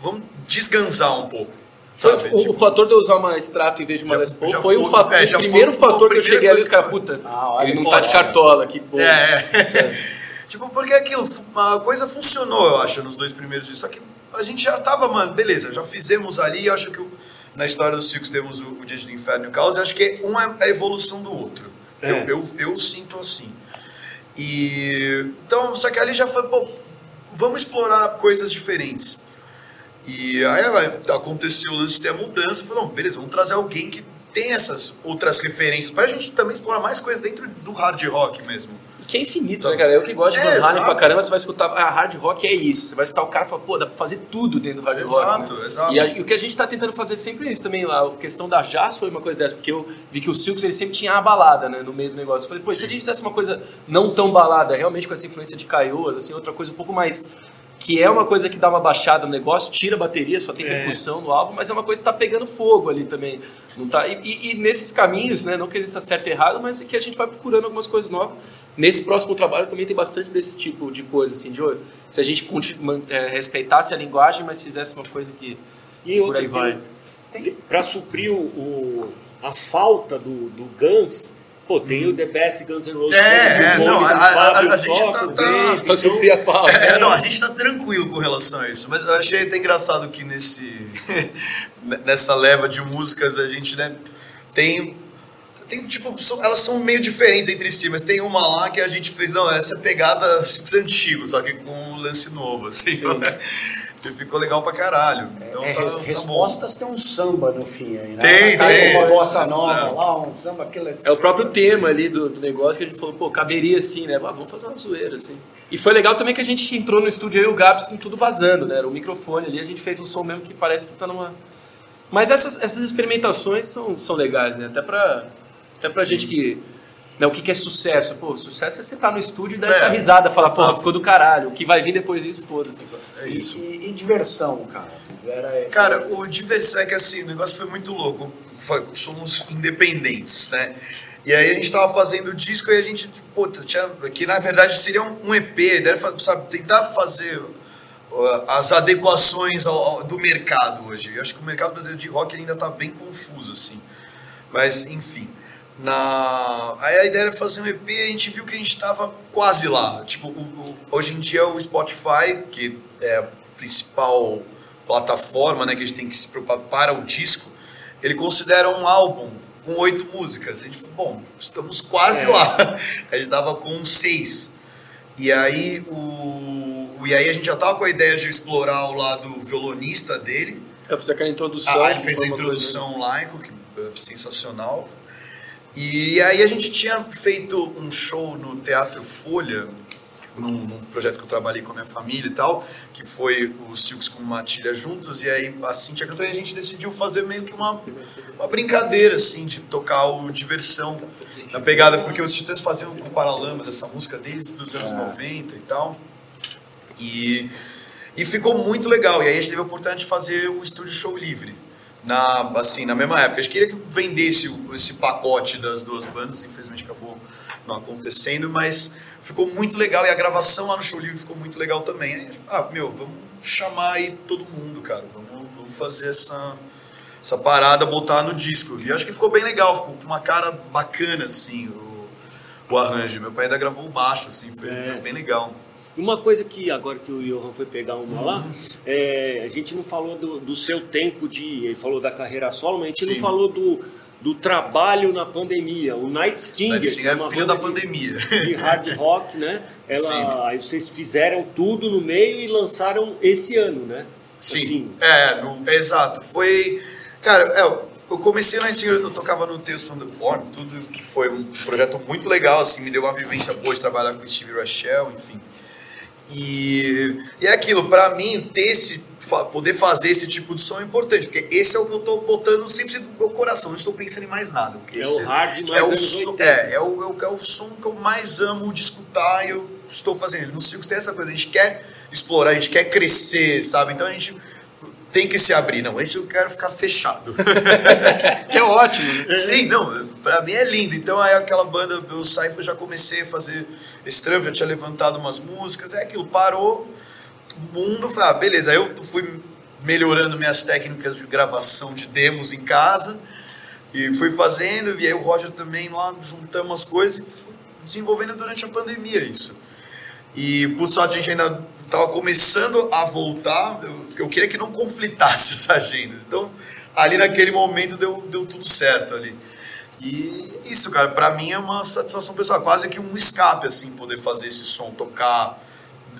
vamos desgansar um pouco. Foi- Sabe? o, Tipo, o fator de eu usar uma extrato em vez de uma Já- Les Paul já foi o, fator, é, o primeiro foi- a fator que eu cheguei e caras, que- puta, Ah, ele não tá de cartola, que bom. É, é. [laughs] tipo, porque aquilo, a coisa funcionou, eu acho, nos dois primeiros dias. Só que a gente já tava, mano, beleza, já fizemos ali, eu acho que o- na história dos Circos temos o, o Dia do Inferno e o Caos, eu acho que um é a evolução do outro. É. Eu, eu, eu sinto assim. E. Então, só que ali já foi, pô, vamos explorar coisas diferentes. E aí aconteceu o lance de a mudança, falou, não, beleza, vamos trazer alguém que tem essas outras referências, pra gente também explorar mais coisas dentro do hard rock mesmo. Que é infinito, Sabe? né, cara? Eu que gosto de É, Van Halen exato. pra caramba, você vai escutar, ah, hard rock é isso. Você vai escutar o cara e falar, pô, dá pra fazer tudo dentro do hard rock. Exato, né? exato. E, a- e o que a gente tá tentando fazer sempre é isso também. A questão da jazz foi uma coisa dessa, porque eu vi que o Silks ele sempre tinha a balada, né, no meio do negócio. Eu falei, pô, e se a gente fizesse uma coisa não tão balada, realmente com essa influência de Caioas, assim, outra coisa um pouco mais. Que é uma coisa que dá uma baixada no negócio, tira a bateria, só tem É. percussão no álbum, mas é uma coisa que tá pegando fogo ali também. Não tá, e, e- e nesses caminhos, né, não que exista certo e errado, mas é que a gente vai procurando algumas coisas novas. Nesse próximo trabalho também tem bastante desse tipo de coisa, assim, de olho. Se a gente é, respeitasse a linguagem, mas fizesse uma coisa que. E por outra, aí vai. para suprir o, o- a falta do, do Guns, pô, tem o The Best Guns N' Roses. É, é, não, a- a- Fábio a gente toca, tá- tá- suprir a [laughs] falta. É, não, a gente tá tranquilo com relação a isso, mas eu achei até engraçado que nesse [laughs] nessa leva de músicas a gente, né, tem tem tipo, são- elas são meio diferentes entre si, mas tem uma lá que a gente fez, não, essa é pegada Circos antigo, só que com um lance novo, assim. [laughs] Que ficou legal pra caralho. Então É, tá, tá bom. respostas tem um samba no fim aí, né? Tem, tem. uma bossa nova lá, um samba aquilo É o próprio tema ali do, do negócio que a gente falou, pô, caberia assim, né? Ah, vamos fazer uma zoeira, assim. E foi legal também que a gente entrou no estúdio aí e o Gabs com tudo vazando, né? Era o microfone ali, a gente fez um som mesmo que parece que tá numa. Mas essas, essas experimentações são, são legais, né? Até pra, até pra Sim. gente que. Né, o que, que é sucesso? Pô, sucesso é você estar no estúdio e dar É, essa risada, falar, pô, exato. ficou do caralho. O que vai vir depois disso, foda-se. É isso. E, e- e diversão, cara. Era Cara, o diversão é que assim, o negócio foi muito louco. Foi- somos independentes, né? E aí a gente tava fazendo o disco e a gente, puta, tinha, que na verdade seria um, um EP, a ideia era, sabe, tentar fazer as adequações ao- ao- do mercado hoje. Eu acho que o mercado brasileiro de rock ainda tá bem confuso, assim. Mas, enfim. Na... Aí a ideia era fazer um EP e a gente viu que a gente estava quase lá. Tipo, o- o- hoje em dia o Spotify, que é a principal plataforma né, que a gente tem que se preocupar para o disco, ele considera um álbum com oito músicas. A gente falou, bom, estamos quase É. lá. [laughs] A gente estava com seis. E aí, o... e aí a gente já tava com a ideia de explorar o lado violonista dele. É, você aquela introdução. Ah, ele fez a uma coisa- introdução laico, que é sensacional. E aí a gente tinha feito um show no Teatro Folha, num, num projeto que eu trabalhei com a minha família e tal, que foi o Silks com Matilha juntos, e aí a Cintia cantou e a gente decidiu fazer meio que uma, uma brincadeira, assim, de tocar o Diversão na pegada, porque os Titãs faziam com Paralamas essa música desde os anos 90 e tal. E, e ficou muito legal. E aí a gente teve a oportunidade de fazer o estúdio show livre. Na, assim, na mesma época. A gente queria que vendesse esse pacote das duas bandas, infelizmente acabou não acontecendo, mas ficou muito legal. E a gravação lá no show livre ficou muito legal também. Aí, ah, meu, vamos chamar aí todo mundo, cara. Vamos, vamos fazer essa, essa parada, botar no disco. E eu acho que ficou bem legal, ficou com uma cara bacana, assim, o, o arranjo. Meu pai ainda gravou o baixo, assim, foi, É. foi bem legal. Uma coisa que agora que o Johan foi pegar uma lá, é, a gente não falou do, do seu tempo de. Ele falou da carreira solo, mas a gente Sim. não falou do, do trabalho na pandemia. O Night Stinger, Night Stinger que é filho da banda de- pandemia. De hard rock, né? Ela, aí vocês fizeram tudo no meio e lançaram esse ano, né? Sim, Assim, é, no- exato. Foi. Cara, é, eu comecei na Stinger, eu tocava no Tales from the tudo que foi um projeto muito legal, assim, me deu uma vivência boa de trabalhar com Steve Rachel, enfim. E, e é aquilo, pra mim, ter esse poder fazer esse tipo de som é importante, porque esse é o que eu tô botando sempre do meu coração, não estou pensando em mais nada. É Esse o hard mais é o, som, 80. é, é, o, é, o, é o som que eu mais amo de escutar e eu estou fazendo. No Circos tem essa coisa, a gente quer explorar, a gente quer crescer, sabe? Então a gente tem que se abrir. Não, esse eu quero ficar fechado. [laughs] Que é ótimo, né? Sim, não, pra mim é lindo. Então aí aquela banda, eu eu já comecei a fazer esse trampo, já tinha levantado umas músicas, é aquilo, parou, o mundo, falei, ah, beleza, aí eu fui melhorando minhas técnicas de gravação de demos em casa, e fui fazendo, e aí o Roger também lá, juntamos as coisas, e fui desenvolvendo durante a pandemia isso. E por sorte a gente ainda estava começando a voltar, eu, eu queria que não conflitasse [laughs] as agendas. Então, ali naquele momento deu, deu tudo certo ali. E isso, cara, pra mim é uma satisfação pessoal, quase que um escape, assim, poder fazer esse som, tocar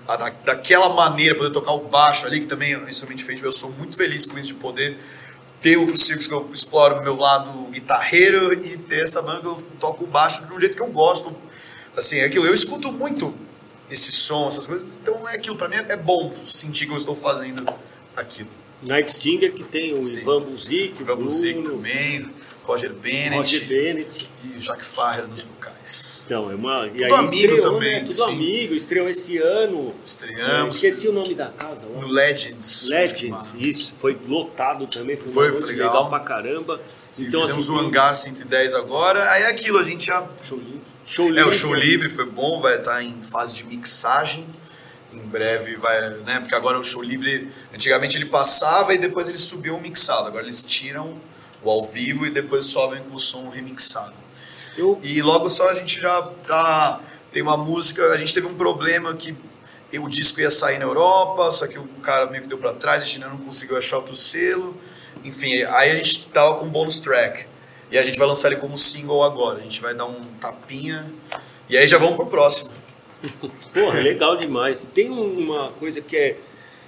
a- da, daquela maneira, poder tocar o baixo ali, que também é um instrumento diferente, eu sou muito feliz com isso, de poder ter o circos que eu exploro o meu lado guitarreiro e ter essa banda que eu toco o baixo de um jeito que eu gosto. Assim, é aquilo, eu escuto muito esse som, essas coisas, então é aquilo, pra mim é bom sentir que eu estou fazendo aquilo. Night Stinger, que tem o Sim. Ivan Buzik, o Ivan Buzik também, Roger Bennett Roger Bennett. e o Jacques Farrer nos vocais. Então, é uma. e Tudo aí amigo estreou, também, né? Tudo sim. amigo, estreou esse ano. Estreamos. Esqueci o nome da casa lá. No Legends. Legends, isso, foi lotado também, foi, Foi, foi legal. legal. pra caramba. Sim, então, fizemos assim, o Hangar 110 agora. Aí é aquilo, a gente já. show livre. Show É, o livre. show livre foi bom, vai estar em fase de mixagem. Em breve vai, né? Porque agora o show livre, antigamente ele passava e depois eles subiam o mixado. Agora eles tiram o ao vivo e depois sobem com o som remixado. Eu, E logo só a gente já tá. Tem uma música, a gente teve um problema que o disco ia sair na Europa, só que o cara meio que deu pra trás, a gente ainda não conseguiu achar outro selo. Enfim, aí a gente tava com um bonus track. E a gente vai lançar ele como single agora. A gente vai dar um tapinha. E aí já vamos pro próximo. [laughs] Porra, legal demais. Tem uma coisa que é.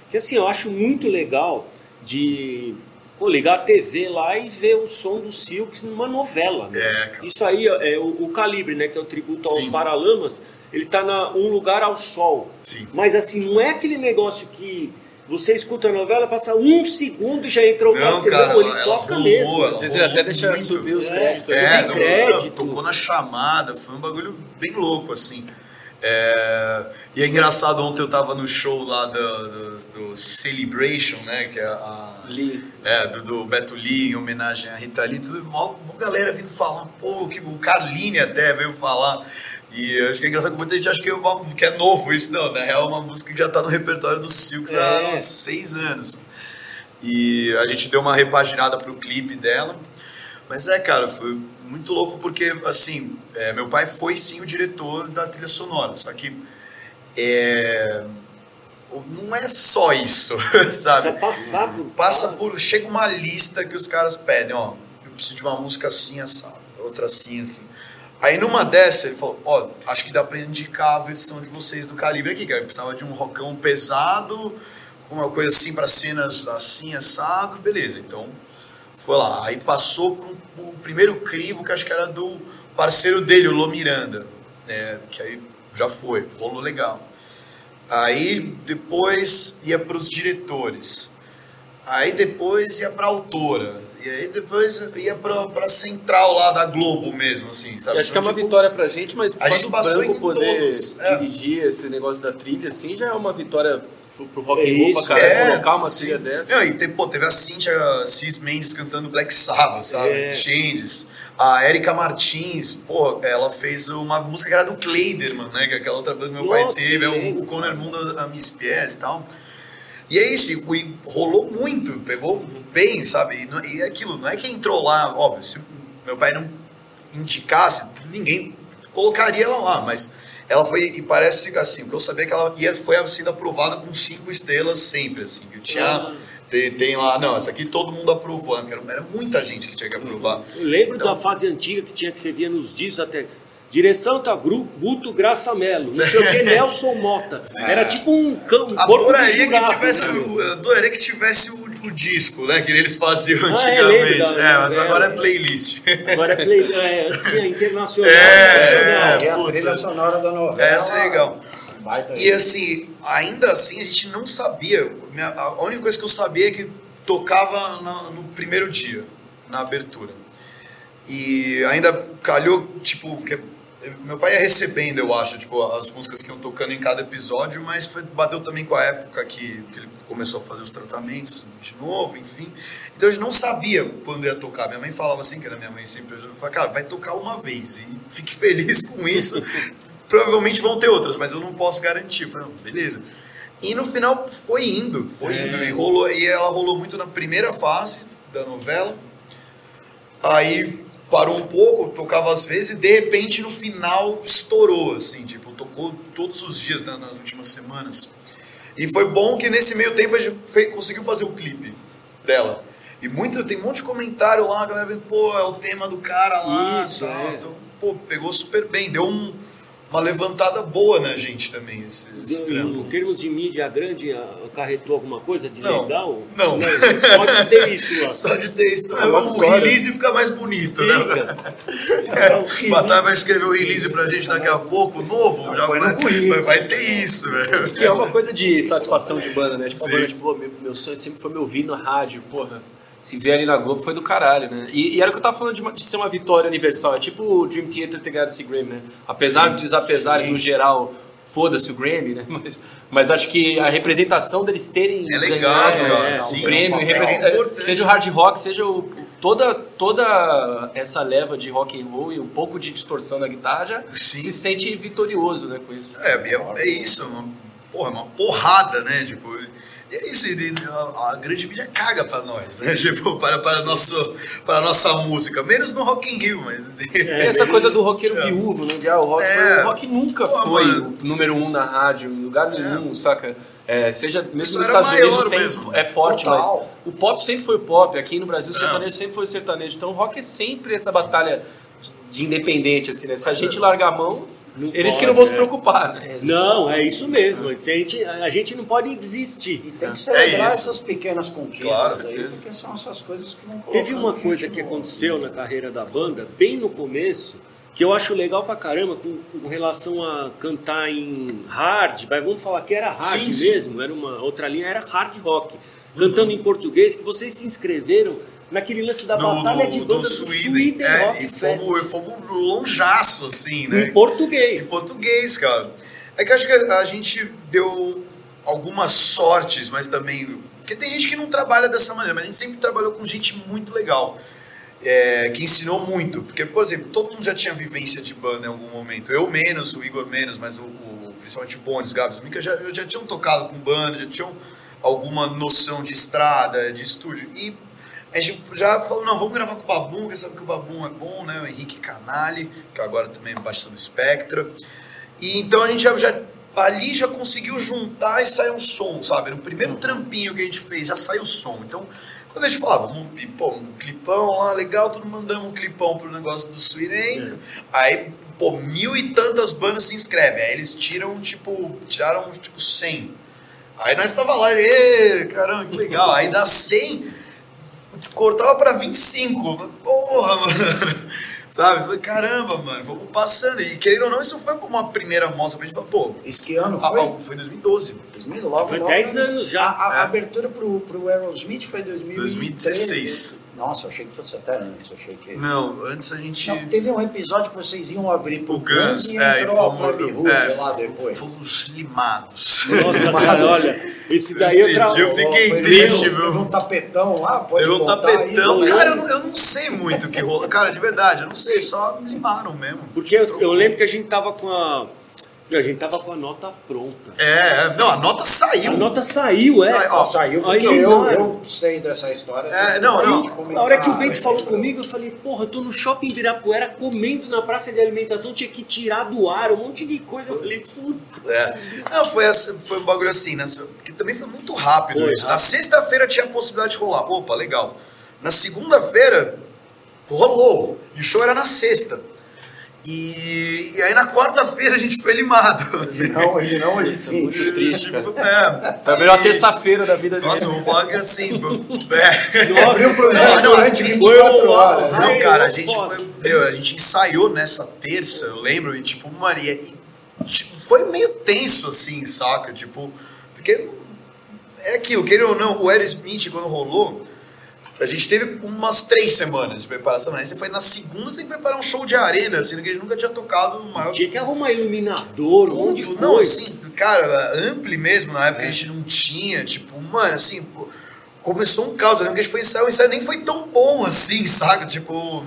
Que assim, eu acho muito legal de pô, ligar a TV lá e ver o som do Silks numa novela. Né? É, cara. Isso aí é o, o Calibre, né? Que é o tributo aos Sim. Paralamas. Ele tá na Um Lugar ao Sol. Sim. Mas assim, não é aquele negócio que você escuta a novela, passa um segundo e já entra o você cara, não, ele ela toca rolou, mesmo. Às vezes até deixa subir os É. créditos. É, não, crédito. tocou na chamada, foi um bagulho bem louco, assim. É, e é engraçado, ontem eu tava no show lá do, do, do Celebration, né? Que é a. Lee. É, do, do Beto Lee, em homenagem a Rita Lee, tudo, mó, mó galera vindo falar, pô, que, o Carline até veio falar. E eu acho que é engraçado que muita gente acha que é, uma- que é novo isso, não. Na real, é uma música que já tá no repertório dos Silks há É. uns seis anos. E a gente deu uma repaginada pro clipe dela. Mas é, cara, foi muito louco porque, assim, é, meu pai foi sim o diretor da trilha sonora, só que é, não é só isso, [laughs] sabe? Precisa passar por. Passa por. Chega uma lista que os caras pedem, ó. Eu preciso de uma música assim, assado, outra assim, assim. Aí numa dessa ele falou, ó, acho que dá pra indicar a versão de vocês do calibre aqui, que eu precisava de um rockão pesado, com uma coisa assim pra cenas assim, assado, beleza. Então foi lá. Aí passou pro, pro primeiro crivo, que acho que era do parceiro dele, o Lô Miranda. né, que aí já foi, rolou legal. Aí depois ia para os diretores. Aí depois ia para autora. E aí depois ia para pra central lá da Globo mesmo, assim, sabe? Eu acho que é uma Tipo, vitória pra gente, mas a gente passou banco em poder todos, é. dirigir esse negócio da trilha, assim, já é uma vitória pro, pro rock É and roll pra caralho, é, colocar uma sim. trilha dessa. Não, e te- pô, teve a Cynthia Cis Mendes cantando Black Sabbath, sabe? É. Changes. A Erika Martins, pô, ela fez uma música que era do Kleiderman, né? Que é aquela outra banda que meu pai Nossa, teve, é o, o Conor Mundo, a Miss Pies e tal. E é isso, e rolou muito, pegou bem, sabe? E, não- e é aquilo, não é que entrou lá, óbvio, se meu pai não indicasse, ninguém colocaria ela lá, mas ela foi, e parece assim, porque eu sabia que ela ia, foi sendo aprovada com cinco estrelas sempre, assim, que eu tinha, Ah. tem, tem lá, não, essa aqui todo mundo aprovou, era muita gente que tinha que aprovar. Eu lembro Então- da fase antiga que tinha que você via nos discos até. Direção tá Gru, Guto Graça Melo, não sei o que, [laughs] Nelson Mota. Era tipo um, cão, um corpo de Adoraria que tivesse, o, eu adoraria que tivesse o, o disco, né, que eles faziam Ah, é, antigamente. lembro da- é, mas da- agora é playlist. Agora é, play, [laughs] é antes tinha internacional. É, nacional. E a trilha sonora da novela. Essa é legal. Baita E assim, ainda assim a gente não sabia. Minha- A única coisa que eu sabia é que tocava na- no primeiro dia, na abertura. E ainda calhou, tipo, que meu pai ia recebendo, eu acho, tipo, as músicas que iam tocando em cada episódio, mas foi, bateu também com a época que, que ele começou a fazer os tratamentos de novo, enfim. Então a gente não sabia quando ia tocar. Minha mãe falava assim, que era minha mãe sempre, eu falava, cara, vai tocar uma vez e fique feliz com isso. [laughs] Provavelmente vão ter outras, mas eu não posso garantir. Eu falei, não, beleza. E no final foi indo, foi É. indo. E, rolou, e ela rolou muito na primeira fase da novela. Aí parou um pouco, tocava às vezes, e de repente no final estourou, assim, tipo, tocou todos os dias né, nas últimas semanas. E foi bom que nesse meio tempo a gente fe- conseguiu fazer o clipe dela. E muito, tem um monte de comentário lá, a galera vendo, pô, é o tema do cara lá. Isso, tal. é. Então, pô, pegou super bem, deu um- uma levantada boa na gente também, esse, esse Em trampo. termos de mídia grande, acarretou alguma coisa de Não. legal? Não. Só de ter isso lá. Só de ter isso, É o release fica mais bonito, né? Fica. [laughs] É, o Batalha vai escrever o release pra gente daqui a pouco, novo, já vai, vai, vai ter isso, velho. Que é uma coisa de satisfação de banda, né? Tipo, a Sim. banda, tipo, meu sonho sempre foi me ouvir na rádio, porra. Se ver ali na Globo foi do caralho, né? E, e era o que eu tava falando de, uma- de ser uma vitória universal. É tipo o Dream Theater ter ganhado esse Grammy, né? Apesar de desapesares no geral, foda-se o Grammy, né? [laughs] Mas, mas acho que a representação deles terem É legal, ganhado, né, sim. o prêmio, É representa- importante. seja o hard rock, seja o, toda, toda essa leva de rock and roll e um pouco de distorção na guitarra já Sim. se sente vitorioso, né, com isso. É, é, é isso, uma, porra, uma porrada, né? Tipo, e é isso, e a, a grande mídia caga pra nós, né? [laughs] Tipo, para, para, nosso, para a nossa música, menos no Rock in Rio, mas... Tem essa coisa do roqueiro [laughs] viúvo, né? Ah, o, rock, É. o rock nunca Pô, foi mano. o número um na rádio, em lugar nenhum, saca? É, seja, mesmo Isso nos Estados Unidos tem, mesmo. é forte, Total. mas o pop sempre foi o pop, aqui no Brasil o É. sertanejo sempre foi o sertanejo. Então o rock é sempre essa batalha de independente, assim, né? Se a gente largar a mão, Não eles que pode, não vão se é. preocupar, né? Não, é isso mesmo. A gente, a gente não pode desistir. E tem que celebrar É essas pequenas conquistas Claro, aí, porque são essas coisas que vão Teve uma coisa que aconteceu na carreira da banda, bem no começo, que eu acho legal pra caramba com, com relação a cantar em hard, vai, vamos falar que era hard Sim, sim. mesmo, era uma outra linha, era hard rock. Cantando em português, que vocês se inscreveram naquele lance da batalha de banda do Sweden, é, Rock e fomos, e fomos longeaço, assim, né? Em português. Em português, cara. É que eu acho que a gente deu algumas sortes, mas também. Porque tem gente que não trabalha dessa maneira, mas a gente sempre trabalhou com gente muito legal. é, que ensinou muito. Porque, por exemplo, todo mundo já tinha vivência de banda em algum momento. Eu menos, o Igor menos, mas o, o- principalmente o Bones, o Gabs, o Mika já, já tinham tocado com banda, já tinham alguma noção de estrada, de estúdio. E a gente já falou, não, vamos gravar com o Babum, que sabe que o Babum é bom, né? O Henrique Canali, que agora também é baixista do Spectra. E então a gente já, já- ali já conseguiu juntar e sair um som, sabe? No primeiro trampinho que a gente fez, já saiu o som. Então, quando a gente falava, vamos, pô, um clipão lá, legal, tudo mandamos um clipão pro negócio do Sweden. Aí, pô, mil e tantas bandas se inscrevem. Aí eles tiram, tipo, tiraram, tipo, 100. Aí nós tava lá, e, caramba, que legal. Aí dá 100, cortava pra 25. Porra, mano. Sabe? Falei, caramba, mano, vamos passando. E querendo ou não, isso foi uma primeira mostra pra gente falar, pô, Isso que ano ah, foi? ah, foi em 2012. 2000, logo, Foi logo, 10 né? anos já. A, a- É. abertura pro, pro Aerosmith foi em 2013. 2016. Nossa, eu achei que fosse até antes. Eu achei que... Não, antes a gente. Não, teve um episódio que vocês iam abrir pro o Guns, e é, e entrou fomos, a Plebe Hood é, lá fomos, depois. fomos limados. Nossa, [laughs] cara, olha, esse daí eu Esse tra... dia eu fiquei Foi triste, teve, viu? Teve um tapetão lá, pode Teve um aí, tapetão. não Cara, eu não, eu não sei muito o que rolou. Cara, de verdade, eu não sei, só limaram mesmo. Porque eu, eu lembro que a gente tava com a. A gente tava com a nota pronta. É, é, não, a nota saiu. A nota saiu, é. Sai- ó, Saiu Aí porque não eu, eu sei dessa história. É, não, Aí, não. tipo, Na hora que o Vento falou comigo, eu falei, porra, eu tô no shopping Ibirapuera comendo na praça de alimentação, tinha que tirar do ar um monte de coisa. Eu falei, puta. É. Não, foi, essa- foi um bagulho assim, nessa, porque também foi muito rápido Foi isso. Na rápido. sexta-feira tinha a possibilidade de rolar. Opa, legal. Na segunda-feira, rolou. E o show era na sexta. E, e aí na quarta-feira a gente foi limado. Não, e não assim. Muito triste, cara. Tipo, é. Foi a melhor terça-feira da vida dele. Nossa, eu vou falar que assim. [laughs] é. Nossa, Abriu pro Não, não, durante foi 24 um- horas. Não, cara, a gente foi. Meu, a gente ensaiou nessa terça, eu lembro, e tipo, Maria. E tipo, foi meio tenso, assim, saca? Tipo, porque é aquilo, querendo ou não, o Aerosmith, quando rolou, a gente teve umas três semanas de preparação. Aí você foi na segunda, que preparar um show de arena, assim, que a gente nunca tinha tocado maior. Tinha que arrumar iluminador, um de Tudo, coisa. não, assim, cara, ampli mesmo, na época a gente não tinha, tipo, mano, assim, pô, começou um caos. Eu lembro que a gente foi ensaiar, o ensaio nem foi tão bom assim, [laughs] saca? Tipo,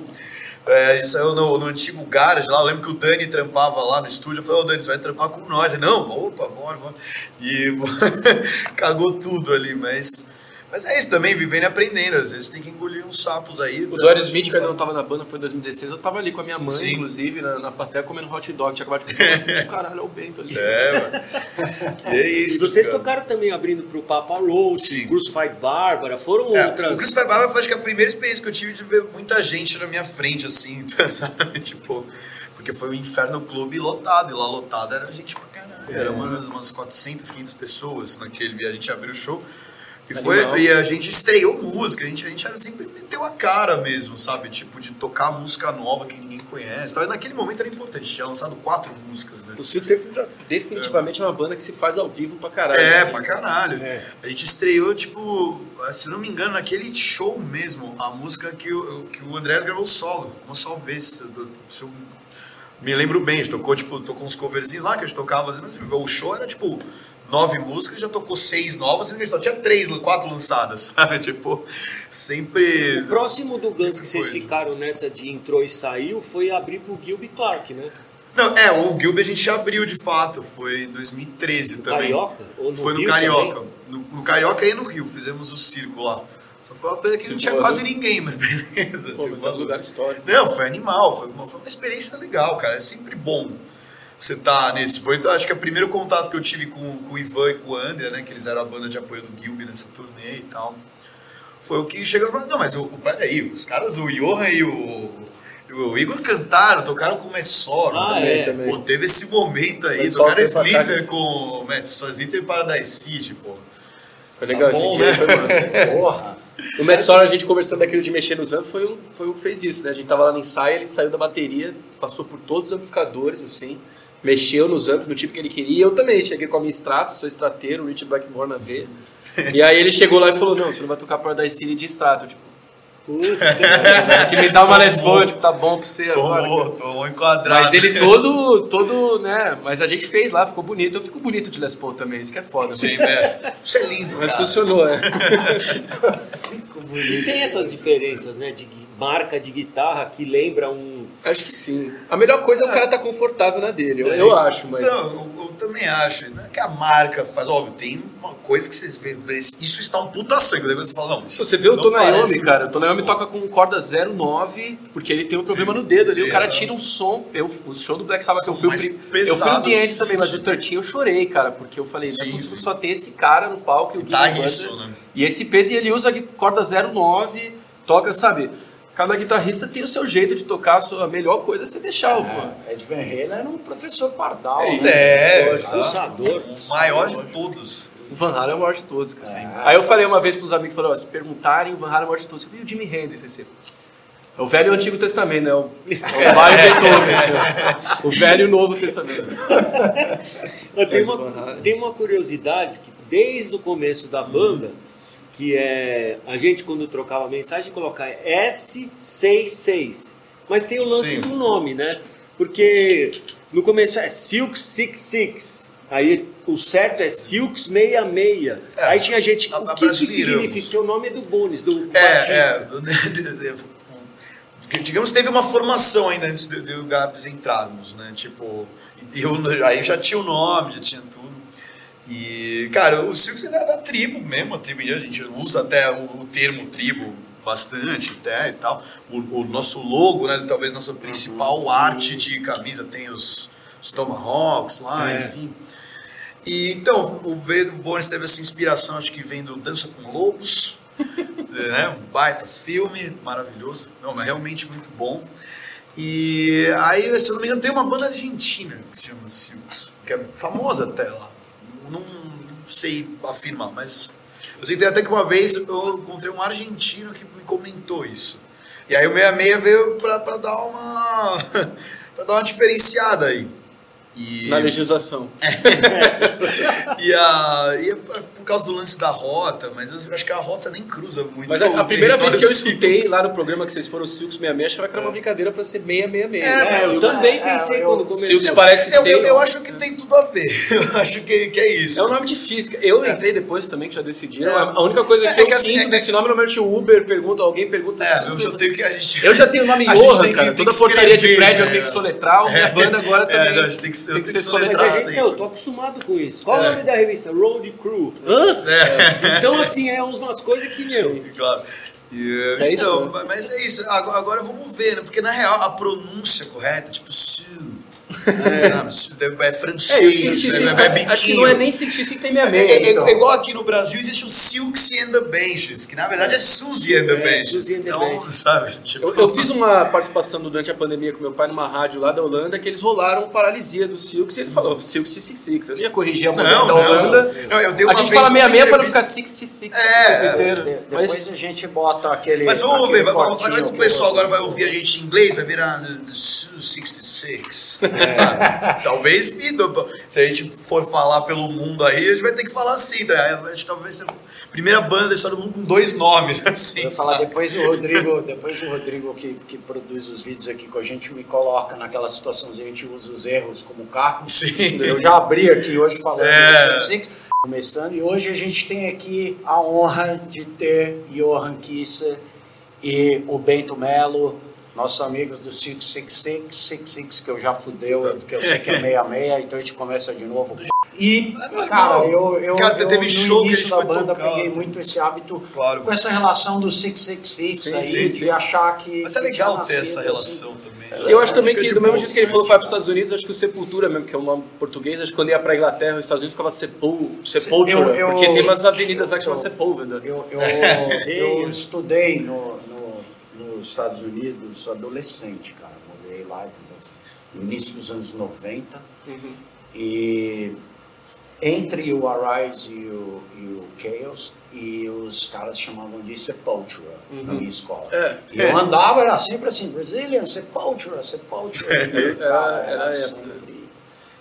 é, gente saiu no, no antigo garage lá, eu lembro que o Dani trampava lá no estúdio, eu falei, ô Dani, você vai trampar com nós? Ele, não, opa, bora, bora. E [laughs] cagou tudo ali, mas... Mas é isso também, vivendo e aprendendo. Às vezes tem que engolir uns sapos aí. O tá? Doris Smith, quando eu não tava na banda, foi em 2016. Eu tava ali com a minha mãe, Sim. inclusive, na, na plateia comendo hot dog. Tinha acabado de comer. Caralho, é o Bento ali. É, mano. [laughs] E é E isso. vocês cara. tocaram também abrindo pro Papa Roach. Crucified Bárbara, foram É, outras. O Crucify Bárbara foi acho que a primeira experiência que eu tive de ver muita gente na minha frente, assim, [laughs] sabe? Tipo, porque foi o Inferno Clube lotado, e lá lotado era gente pra caralho. Era umas, umas 400, 500 pessoas naquele dia. A gente abriu o show. E, foi, Animal. e a gente estreou música, a gente, a gente era sempre meteu a cara mesmo, sabe? Tipo, de tocar música nova que ninguém conhece. Então, naquele momento era importante, a gente tinha lançado quatro músicas, né? O Circo definitivamente é uma banda que se faz ao vivo pra caralho. É, assim. pra caralho. É. A gente estreou, tipo, se não me engano, naquele show mesmo, a música que o, que o Andrés gravou solo, uma só vez. Se eu me lembro bem, a gente tocou, tipo, tocou uns coverzinhos lá que a gente tocava, mas o show era, tipo, nove músicas, já tocou seis novas, sendo que só tinha três, quatro lançadas, [laughs] sabe? Tipo, sempre... O próximo do Guns que vocês Coisa. ficaram nessa de entrou e saiu foi abrir pro Gilby Clark, né? Não, é, o Gilby a gente abriu de fato, foi em 2013 No também. Carioca? Ou no Foi no Rio Carioca. No, no Carioca e no Rio, fizemos o circo lá. Só foi uma pena que não tinha quase ninguém, mas [laughs] beleza. Pô, assim, mas é um lugar histórico. Não, foi animal, foi uma, foi uma experiência legal, cara. É sempre bom você tá nesse. Foi, então, acho que o primeiro contato que eu tive com, com o Ivan e com o André, né? Que eles eram a banda de apoio do Gilby nessa turnê e tal. Foi o que chegou. Não, mas o, peraí, os caras, o Johan e o. O Igor cantaram, tocaram com o Matt Sorum Ah, também. é. também. Pô, teve esse momento aí, Matt tocaram foi cá. com o Matt Sorum, Slither e Paradise City, pô. Foi legal Tá bom, esse dia, né? foi massa. [laughs] Porra. O Matt Sorum, a gente conversando daquilo de mexer nos amplos, foi, um, foi o que fez isso, né? A gente tava lá no ensaio, ele saiu da bateria, passou por todos os amplificadores, assim, mexeu nos amplos no tipo que ele queria. Eu também cheguei com a minha extrato, sou estrateiro, Richard Blackmore na V. E aí ele chegou lá e falou, não, você não vai tocar Paradise City de extrato, tipo, [laughs] que me dá uma Les Paul, tipo, tá bom pra você agora. Tomou, cara. tomou enquadrado. Mas ele todo, todo, né? Mas a gente fez lá, ficou bonito. Eu fico bonito de Les Paul também, isso que é foda. Sim, Mas, é. Isso é lindo, mas cara. funcionou, é. E tem essas diferenças, né? De marca de guitarra que lembra um. Acho que sim. A melhor coisa é o cara estar confortável na dele, eu, eu acho, mas. Então, eu, eu também acho. Não é que a marca faz, óbvio, tem uma coisa que vocês veem, isso está um puta sangue. Depois você fala, não, isso Você vê o Tonayomi, cara. O Tonayomi toca com corda 09, porque ele tem um problema Sim. no dedo ali. O cara É. tira um som. Eu, o show do Black Sabbath que eu fui, mais eu fui no The End também, mas o 13 eu chorei, cara, porque eu falei, não é possível só tem esse cara no palco e o Tá isso, né? E esse peso e ele usa corda 09, toca, sabe? Cada guitarrista tem o seu jeito de tocar, a sua melhor coisa é você deixar o. É, Ed Van Halen era um professor pardal, É né? É, exato. Pulsador. o maior de todos. O Van Halen é o maior de todos, cara. Aí eu falei uma vez pros amigos, falei, ó, se perguntarem, o Van Halen é o maior de todos. Eu falei, e o Jimi Hendrix, esse? É o velho e o Antigo Testamento, né? O, é o [laughs] Beethoven, ó. O velho e o Novo Testamento. [laughs] Tem, uma, tem uma curiosidade que desde o começo da banda, que é a gente quando trocava mensagem colocar S66. Mas tem o lance Sim. do nome, né? Porque no começo é Silk 66. Aí o certo é Silks 66. É, Aí tinha gente. a- O a que, que brasileiramos. significa? O nome é do Bones, do É, baixista. é. [laughs] Digamos que teve uma formação ainda antes de, de o Gabs entrarmos, né? Tipo, eu, aí já tinha o nome, já tinha tudo. E, cara, o Silks é da tribo mesmo, a tribo a gente usa até o, o termo tribo bastante até e tal. O, o nosso logo, né? Talvez nossa principal arte de camisa tem os, os Tomahawks lá, É. enfim. E então, o Bones teve essa inspiração, acho que vem do Dança com Lobos, [laughs] né? Um baita filme, maravilhoso. Não, mas realmente muito bom. E aí, se eu não me engano, tem uma banda argentina que se chama Silks, que é famosa até lá. Não, não sei afirmar, mas eu sei até que uma vez eu encontrei um argentino que me comentou isso. E aí o 66 veio pra dar uma [laughs] pra dar uma diferenciada aí. E, Na legislação. [laughs] e, a, e é por causa do lance da rota, mas eu acho que a rota nem cruza muito. Mas a, a primeira vez que eu escutei Silks. lá no programa que vocês foram Silks 66, achava que era uma brincadeira pra ser 666. É, É, eu Silks- também é, pensei eu- quando comecei. Silks parece eu, ser. eu, eu acho que tem tudo a ver. [laughs] Eu acho que, que é isso. É um nome difícil. Eu entrei depois também, que já decidi. É. A única coisa É que eu que assim, sinto é- desse nome normalmente o Uber pergunta, alguém pergunta. É, se- eu já tenho que a gente. Eu já tenho o nome A Johan, que- cara. Toda que portaria de prédio eu né? tenho que soletrar. Minha banda agora É, também a gente tem que tem que ser soletrado. assim. eu tô acostumado com isso. Qual é o nome da revista? Road Crew. Hã? Então, assim, é umas coisas que, meu... Sim, claro. E, É isso, então, né? mas é isso. Agora, agora vamos ver, né? Porque na real a pronúncia correta, tipo, Sabe? É, É, e o francês, 65, é, é biquinho. acho que não é nem 65 nem É, 66. é- é então. igual aqui no Brasil existe o Silks and the Benches, que na verdade é Suzy and the É, Benches. Suzy and the então, Benches. sabe? Tipo, Eu, eu fiz uma participação durante a pandemia com meu pai numa rádio lá da Holanda que eles rolaram paralisia do Silks e ele falou Silks 66. Eu não ia corrigir a mulher da não. Holanda. Não, eu dei a uma gente vez fala uma 66 para não ficar entrevista- 66 É, o inteiro. De- depois Mas a gente bota aquele. Mas vamos ver, vai, vai, vai que o pessoal agora vai ouvir a gente em inglês, vai virar the, the Sul 66, sabe? [laughs] Talvez, se a gente for falar pelo mundo aí, a gente vai ter que falar assim, tá? A gente talvez seja a primeira banda da história do mundo com dois nomes, [laughs] assim, Eu falar depois o Rodrigo, depois o Rodrigo que, que produz os vídeos aqui com a gente me coloca naquela situação a gente usa os erros como carro. Sim. Eu já abri aqui hoje falando É. do Six Six, começando e hoje a gente tem aqui a honra de ter Johan Kisser e o Bento Melo, nossos amigos do Six Six Six, Six Six que eu já fudeu, que eu sei que é 66, então a gente começa de novo. E, normal. cara, eu, eu, Cara, eu teve no show que a início gente da foi banda tocar, peguei assim. muito esse hábito Claro. com essa relação do 666 Sim, aí, sim, de sim. achar que. Mas é legal ter essa nascido, relação assim. também. eu acho também que, de do mesmo jeito que ele falou que vai para os Estados Unidos, acho que o Sepultura mesmo, que é um nome português, acho que quando ia para Inglaterra, os Estados Unidos ficava Sepul, Sepultura, porque tem umas avenidas lá que chamam Sepúlveda. Eu, eu, eu [laughs] estudei no, no- nos Estados Unidos adolescente, cara. Morei lá no início dos anos 90. E entre o Arise e o, e o Chaos, e os caras chamavam de Sepultura na minha escola. É. E eu andava, era sempre assim, Brazilian, Sepultura, Sepultura. E, [laughs] cara, Era- era a sempre-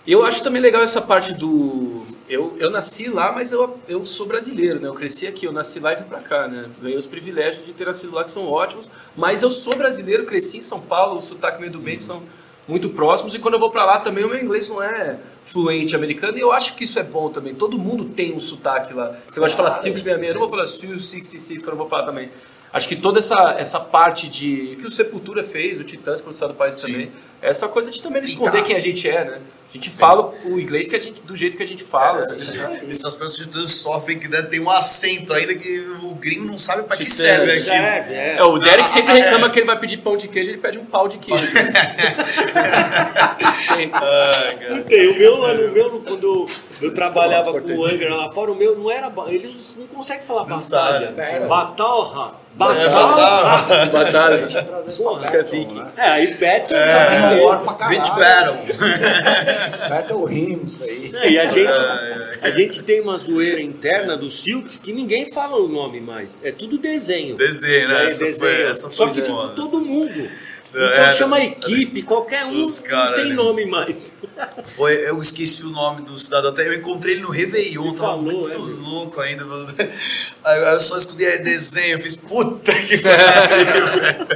eu acho também legal essa parte do. Eu, eu nasci lá, mas eu, eu sou brasileiro, né? Eu cresci aqui, eu nasci lá e vim pra cá, né? Ganhei os privilégios de ter nascido lá, que são ótimos. Mas eu sou brasileiro, cresci em São Paulo, o sotaque meio do bem são muito próximos. E quando eu vou pra lá também, o meu inglês não é fluente americano. E eu acho que isso é bom também. Todo mundo tem um sotaque lá. Você gosta de falar Silks 66, eu não vou falar Silks 66 quando eu vou pra lá também. Acho que toda essa, essa parte de. que o Sepultura fez, o Titãs, quando saiu do país também. Essa coisa de também esconder quem a gente é, né? A gente fala o inglês que a gente, do jeito que a gente fala, assim. né? Esses aspectos de todos sofrem que né, tem um acento ainda que o gringo não sabe pra que Titãs. serve. Serve, é. É, o Derek sempre Ah, é. reclama que ele vai pedir pão de queijo, ele pede um pau de queijo. Ah. [laughs] Tem, o meu lá no meu, quando eu trabalhava com o Angra lá fora, o meu não era. Eles não conseguem falar Não batalha. Batalha. É, Batalha. Porra, Battle, né? É, aí Battle. É, é, melhor pra caralho. Beach Battle. [laughs] Battle Rims aí. É, e a gente, a gente tem uma zoeira interna do Silks que ninguém fala o nome mais. É tudo desenho. Desenho, né? É, Essa desenho. foi, essa Só foi que tipo, todo mundo. Então É, chama equipe, qualquer um os não cara, tem né? nome mais. Foi, eu esqueci o nome do cidadão. Até eu encontrei ele no Réveillon, Você tava falou, muito é, louco ainda. [laughs] Aí eu só estudei desenho, eu fiz puta que [laughs] pariu.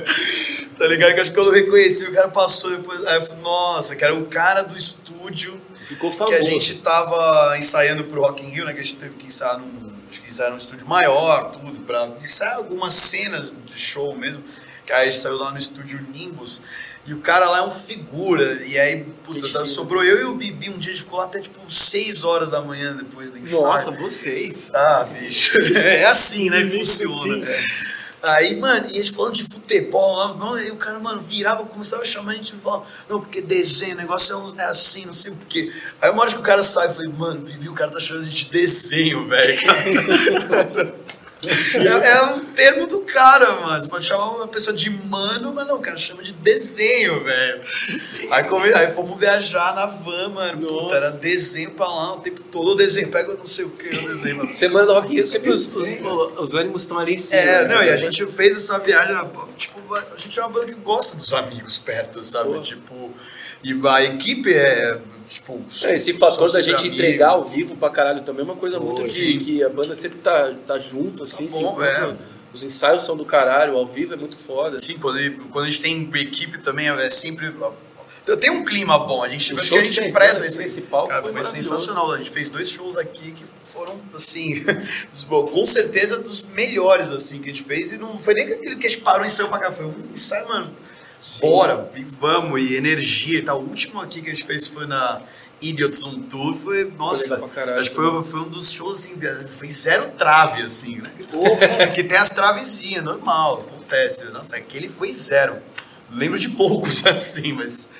Tá ligado? Que acho que eu não reconheci, o cara passou depois. Aí eu falei, nossa, que era o cara do estúdio Ficou que famoso. a gente tava ensaiando pro Rock in Rio, né? Que a gente teve que ensaiar num, acho que ensaiar num estúdio maior, tudo, pra ensaiar algumas cenas de show mesmo. Que aí a gente saiu lá no estúdio Nimbus. E o cara lá é um figura. E aí, puta, sobrou eu e o Bibi. Um dia a gente ficou lá até tipo 6 horas da manhã depois do ensaio. Nossa, vocês. Ah, bicho. [laughs] É assim, né, que funciona. Aí, mano, e a gente falando de futebol aí o cara, mano, virava, começava a chamar a gente e falava, não, porque desenho, o negócio é, é assim, não sei o quê. Aí uma hora que o cara sai, eu falei, mano, Bibi, o cara tá chamando a gente de desenho, velho. [laughs] [laughs] é, é um termo do cara, mano. Você pode chamar uma pessoa de mano, mas não, o cara chama de desenho, velho. Aí, come- aí fomos viajar na van, mano. Puta, era desenho pra lá o tempo todo. O desenho, pega não sei o que, o desenho, mano. Semana do Rock Rio, sempre os, os, os ânimos estão ali em cima. É, né? não, e a gente fez essa viagem, tipo, a gente é uma banda que gosta dos amigos perto, sabe? Tipo, e a equipe é, tipo. É, esse fator da gente amigos. entregar ao vivo pra caralho também é uma coisa muito de que a banda sempre tá, tá junto, assim, Tá bom, é. Os ensaios são do caralho, ao vivo é muito foda. Sim, quando, ele- quando a gente tem equipe também, é sempre. Tem um clima bom, a gente, O acho que a gente preza isso. principal Cara, foi foi, sensacional. A gente fez dois shows aqui que foram, assim, [laughs] com certeza dos melhores, assim, que a gente fez. E não foi nem aquele que a gente parou e saiu pra cá. Foi um ensaio, mano. Bora, e vamos, e energia e tal. O último aqui que a gente fez foi na Idiots on Tour. Foi, nossa, caralho acho que foi, foi um dos shows, assim, foi zero trave, assim, né? Porra. [laughs] que tem as travezinhas, normal, acontece. Nossa, aquele foi zero. Lembro de poucos [laughs] assim, mas.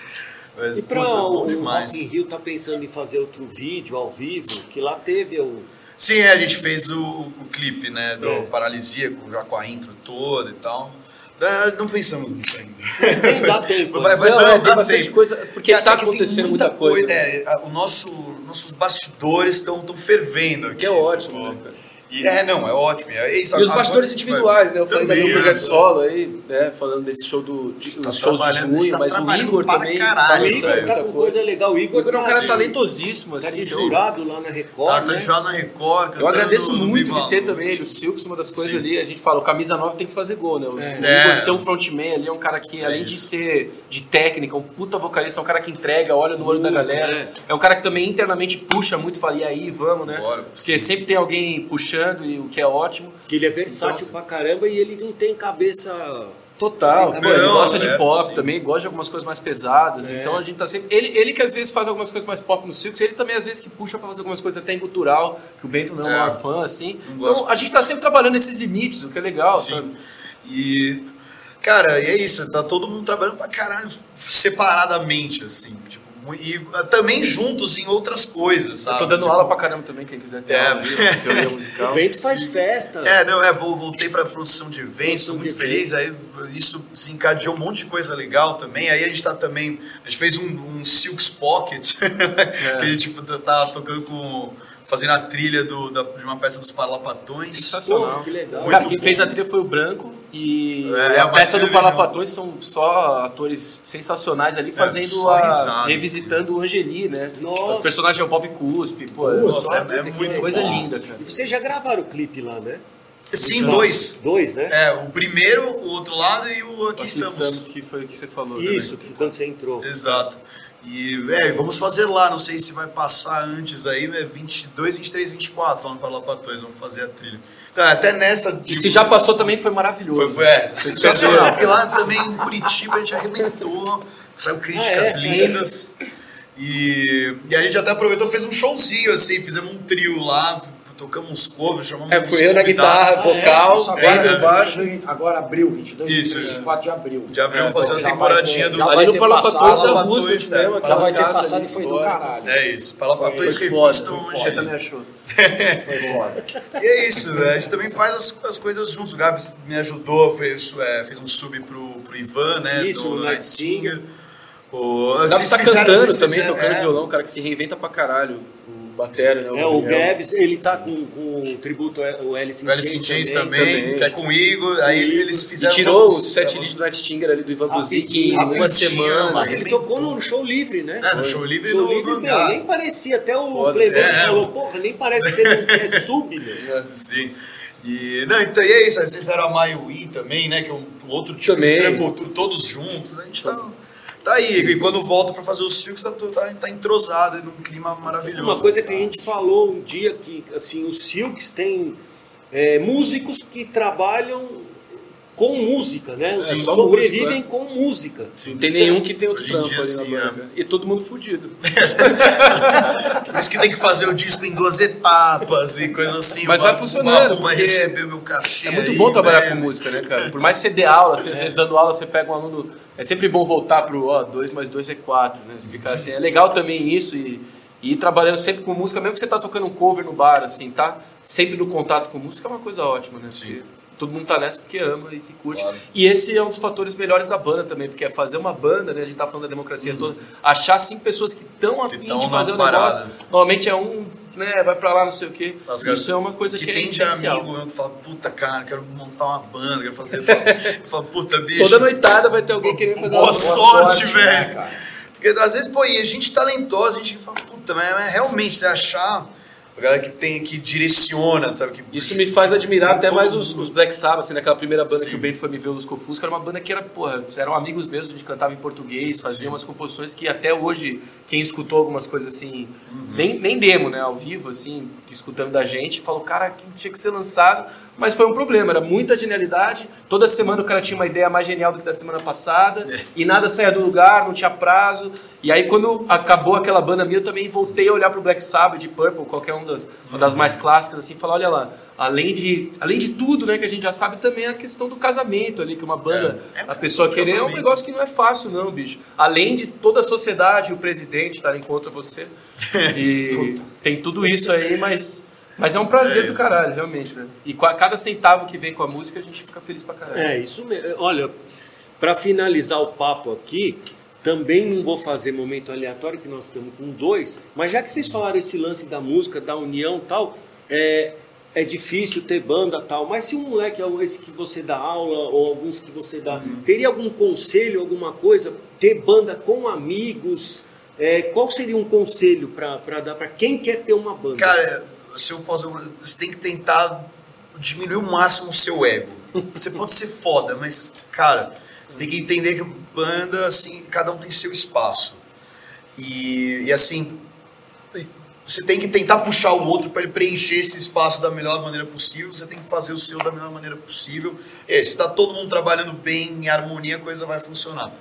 mas E pra puta, o Rock in Rio tá pensando em fazer outro vídeo ao vivo, que lá teve o... Sim, é, a gente fez o, o clipe, né, do É. Paralisia, com, já com a intro toda e tal. Ah, Não pensamos nisso ainda. Nem dá [laughs] tempo. Vai, vai, Não, não, é, tem bastante tempo. coisa, porque Cara, tá é tem acontecendo muita coisa, né? É, o nosso, nossos bastidores estão fervendo aqui. Que é ótimo, né, cara? E, é, não, é ótimo. É, isso, E os bastidores individuais, né? Eu falei Também, do meu projeto é. solo aí, né? Falando desse show do de, Tá os shows de junho, tá mas o Igor também caralho, tá O Igor tá muita com coisa. coisa legal. O O Igor Igor é um tá, cara Sim. talentosíssimo, tá assim. eu- jurado lá na Record, Tá, tá né? jogado na Record. Eu agradeço muito de ter também ele, o Silks, uma das coisas Sim. ali. A gente fala, o camisa 9 tem que fazer gol, né? O, o É. Igor ser um frontman ali é um cara que, além de ser de técnica, um puta vocalista, é um cara que entrega, olha no olho da galera. é. É. um cara que também internamente puxa muito, fala, e aí, vamos, né? Bora, Porque sempre tem alguém puxando, e o que é ótimo. Que ele é versátil pra caramba e ele não tem cabeça... Total, pô, ele não, gosta de é, pop sim. também, gosta de algumas coisas mais pesadas. É. Então a gente tá sempre. Ele, ele que às vezes faz algumas coisas mais pop no Silks, ele também às vezes que puxa pra fazer algumas coisas até em cultural, que o Bento não é É. maior fã, assim. Então gosto. a gente tá sempre trabalhando nesses limites, o que é legal, Sim. sabe? E, cara, e é isso, tá todo mundo trabalhando pra caralho separadamente, assim. E ah, também juntos em outras coisas, sabe? Eu tô dando Tipo, aula pra caramba também, quem quiser ter É. aula de teoria musical. [laughs] O Bento faz festa. É, não, é, voltei pra produção de eventos, tô muito feliz. Aí isso desencadeou um monte de coisa legal também. Aí a gente tá também. A gente fez um, um Silks Pocket, [laughs] que a gente tá tocando com. Fazendo a trilha do, da- de uma peça dos Parlapatões. Sensacional. Porra, que legal. Cara, Muito quem bom. fez a trilha foi o Branco e É, é a peça do. Palapatões são só atores sensacionais ali fazendo só a. risada, revisitando o Angeli, né? Nossa. Os personagens é o Bob Cuspe, pô. Nossa, é- é que muito coisa bom. linda, cara. E vocês já gravaram o clipe lá, né? Sim, dois. Dois, né? É, o primeiro, o outro lado e o aqui, Aqui estamos. estamos, que foi o que você falou. Isso, também. que quando você entrou. Exato. E, é, vamos fazer lá, não sei se vai passar antes aí, é 22, 23, 24 lá no Parlapatões, vamos fazer a trilha. Tá, até nessa. E se já passou também foi maravilhoso. Foi, foi, é, sensacional, porque lá também em Curitiba a gente arrebentou, saiu críticas Ah, é? lindas. E, e a gente até aproveitou, fez um showzinho assim, fizemos um trio lá, tocamos uns covers, chamamos É, foi eu na guitarra, vocal, Isso Bento agora, embaixo. 22, agora abril, 22 Isso, e isso. 24 de abril. De abril, É, fazendo a temporadinha do. Ali vai no ter Palapatões passado, da Palapatões, Roosevelt é. mesmo, Já vai ter passado e foi do caralho. É isso, Palapatões Foi foda, foda. Você também achou. Foi foda. E é isso, né? a gente também faz as, as coisas juntos. O Gabs me ajudou, fez, é, fez um sub pro, pro Ivan, né? Isso, do Night Singer. O, vocês tá cantando também, tocando é, violão, um cara que se reinventa pra caralho. O Batera, né? É, o. Gabs, ele tá com, com o tributo Alice in O Alice in Chains também, também. que é com o Igor. Aí eles E fizeram. tirou o todos- set list do Night Stinger ali do Ivan Buzik em uma semana. mas Ele arrebentou. tocou no show livre, né? É, no show livre Show no- livre, no meu, nem parecia. Até o Foda. Clemente É. falou, porra, nem parece que você não é sub, meu. Sim. E, não, então, e é isso, vocês fizeram a Maiui também, né? Que é um um outro tipo Também. de trampo, todos juntos. A gente tá, tá aí. E quando volta pra fazer os circos, tá, tá, tá entrosado, num clima maravilhoso. Uma coisa que a gente falou um dia que assim os Silks têm é, músicos que trabalham com música, né? Sim, Eles só sobrevivem música, com música. Sim. Não tem é- nenhum que tem outro trampo ali na sim, banda. E todo mundo fudido. [laughs] Por isso que tem que fazer o disco em duas etapas e coisa assim. Mas Uma- vai funcionando, uma vai receber o meu cachê. É muito aí, bom trabalhar né? com música, né, cara? Por mais que você dê aula, assim, às vezes dando aula, você pega um aluno. É sempre bom voltar pro, ó, 2 mais 2 é 4, né? Explicar assim. É legal também isso e, e ir trabalhando sempre com música, mesmo que você tá tocando um cover no bar, assim, tá? Sempre no contato com música é uma coisa ótima, né? Sim. Porque todo mundo tá nessa porque ama e que curte. Claro. E esse é um dos fatores melhores da banda também, porque é fazer uma banda, né? A gente tá falando da democracia toda, achar cinco pessoas que estão afim tão de fazer o parada. negócio. Normalmente é um, né, vai pra lá, não sei o quê. As Isso é uma coisa que, que é tem de essencial. amigo meu que fala, puta cara, quero montar uma banda, quero fazer. Eu [laughs] falo, eu falo, puta bicho. Toda noitada vai ter alguém querendo fazer Boa uma sorte, né, velho. Porque às vezes, pô, e a gente talentosa, a gente fala, puta, mas, mas realmente, você achar a galera que tem, que direciona, sabe? Que, Isso me faz admirar até mais os, os Black Sabbath, assim, naquela primeira banda Sim. que o Bento foi me ver, o Lusco Fusco, era uma banda que era, porra, eram amigos mesmo, a gente cantava em português, fazia umas composições que até hoje, quem escutou algumas coisas assim, Uhum. nem, nem demo, né, ao vivo, assim, escutando da gente, falou, cara, que tinha que ser lançado, mas foi um problema, era muita genialidade, toda semana o cara tinha uma ideia mais genial do que da semana passada, É. e nada saía do lugar, não tinha prazo, e aí quando acabou aquela banda minha, eu também voltei a olhar pro Black Sabbath, de Purple, qualquer um das, uma das mais clássicas, assim, e falar, olha lá, além de, além de tudo, né, que a gente já sabe, também a questão do casamento ali, que uma banda, É, é a pessoa um querer é um negócio que não é fácil não, bicho. Além de toda a sociedade o presidente estarem contra você, [laughs] e tem tudo isso aí, mas... Mas é um prazer É do caralho, realmente, né? E com a- cada centavo que vem com a música, a gente fica feliz pra caralho. É, isso mesmo. Olha, para finalizar o papo aqui, também não vou fazer momento aleatório, que nós estamos com dois, mas já que vocês falaram esse lance da música, da união e tal, é, é difícil ter banda tal, mas se um moleque, é esse que você dá aula, ou alguns que você dá, teria algum conselho, alguma coisa, ter banda com amigos? É, qual seria um conselho para dar para quem quer ter uma banda? Cara, se eu posso, você tem que tentar diminuir o máximo o seu ego. Você pode ser foda, mas, cara, você tem que entender que banda, assim, cada um tem seu espaço. E, e assim, você tem que tentar puxar o outro para ele preencher esse espaço da melhor maneira possível. Você tem que fazer o seu da melhor maneira possível. E aí, se está todo mundo trabalhando bem, em harmonia, a coisa vai funcionar.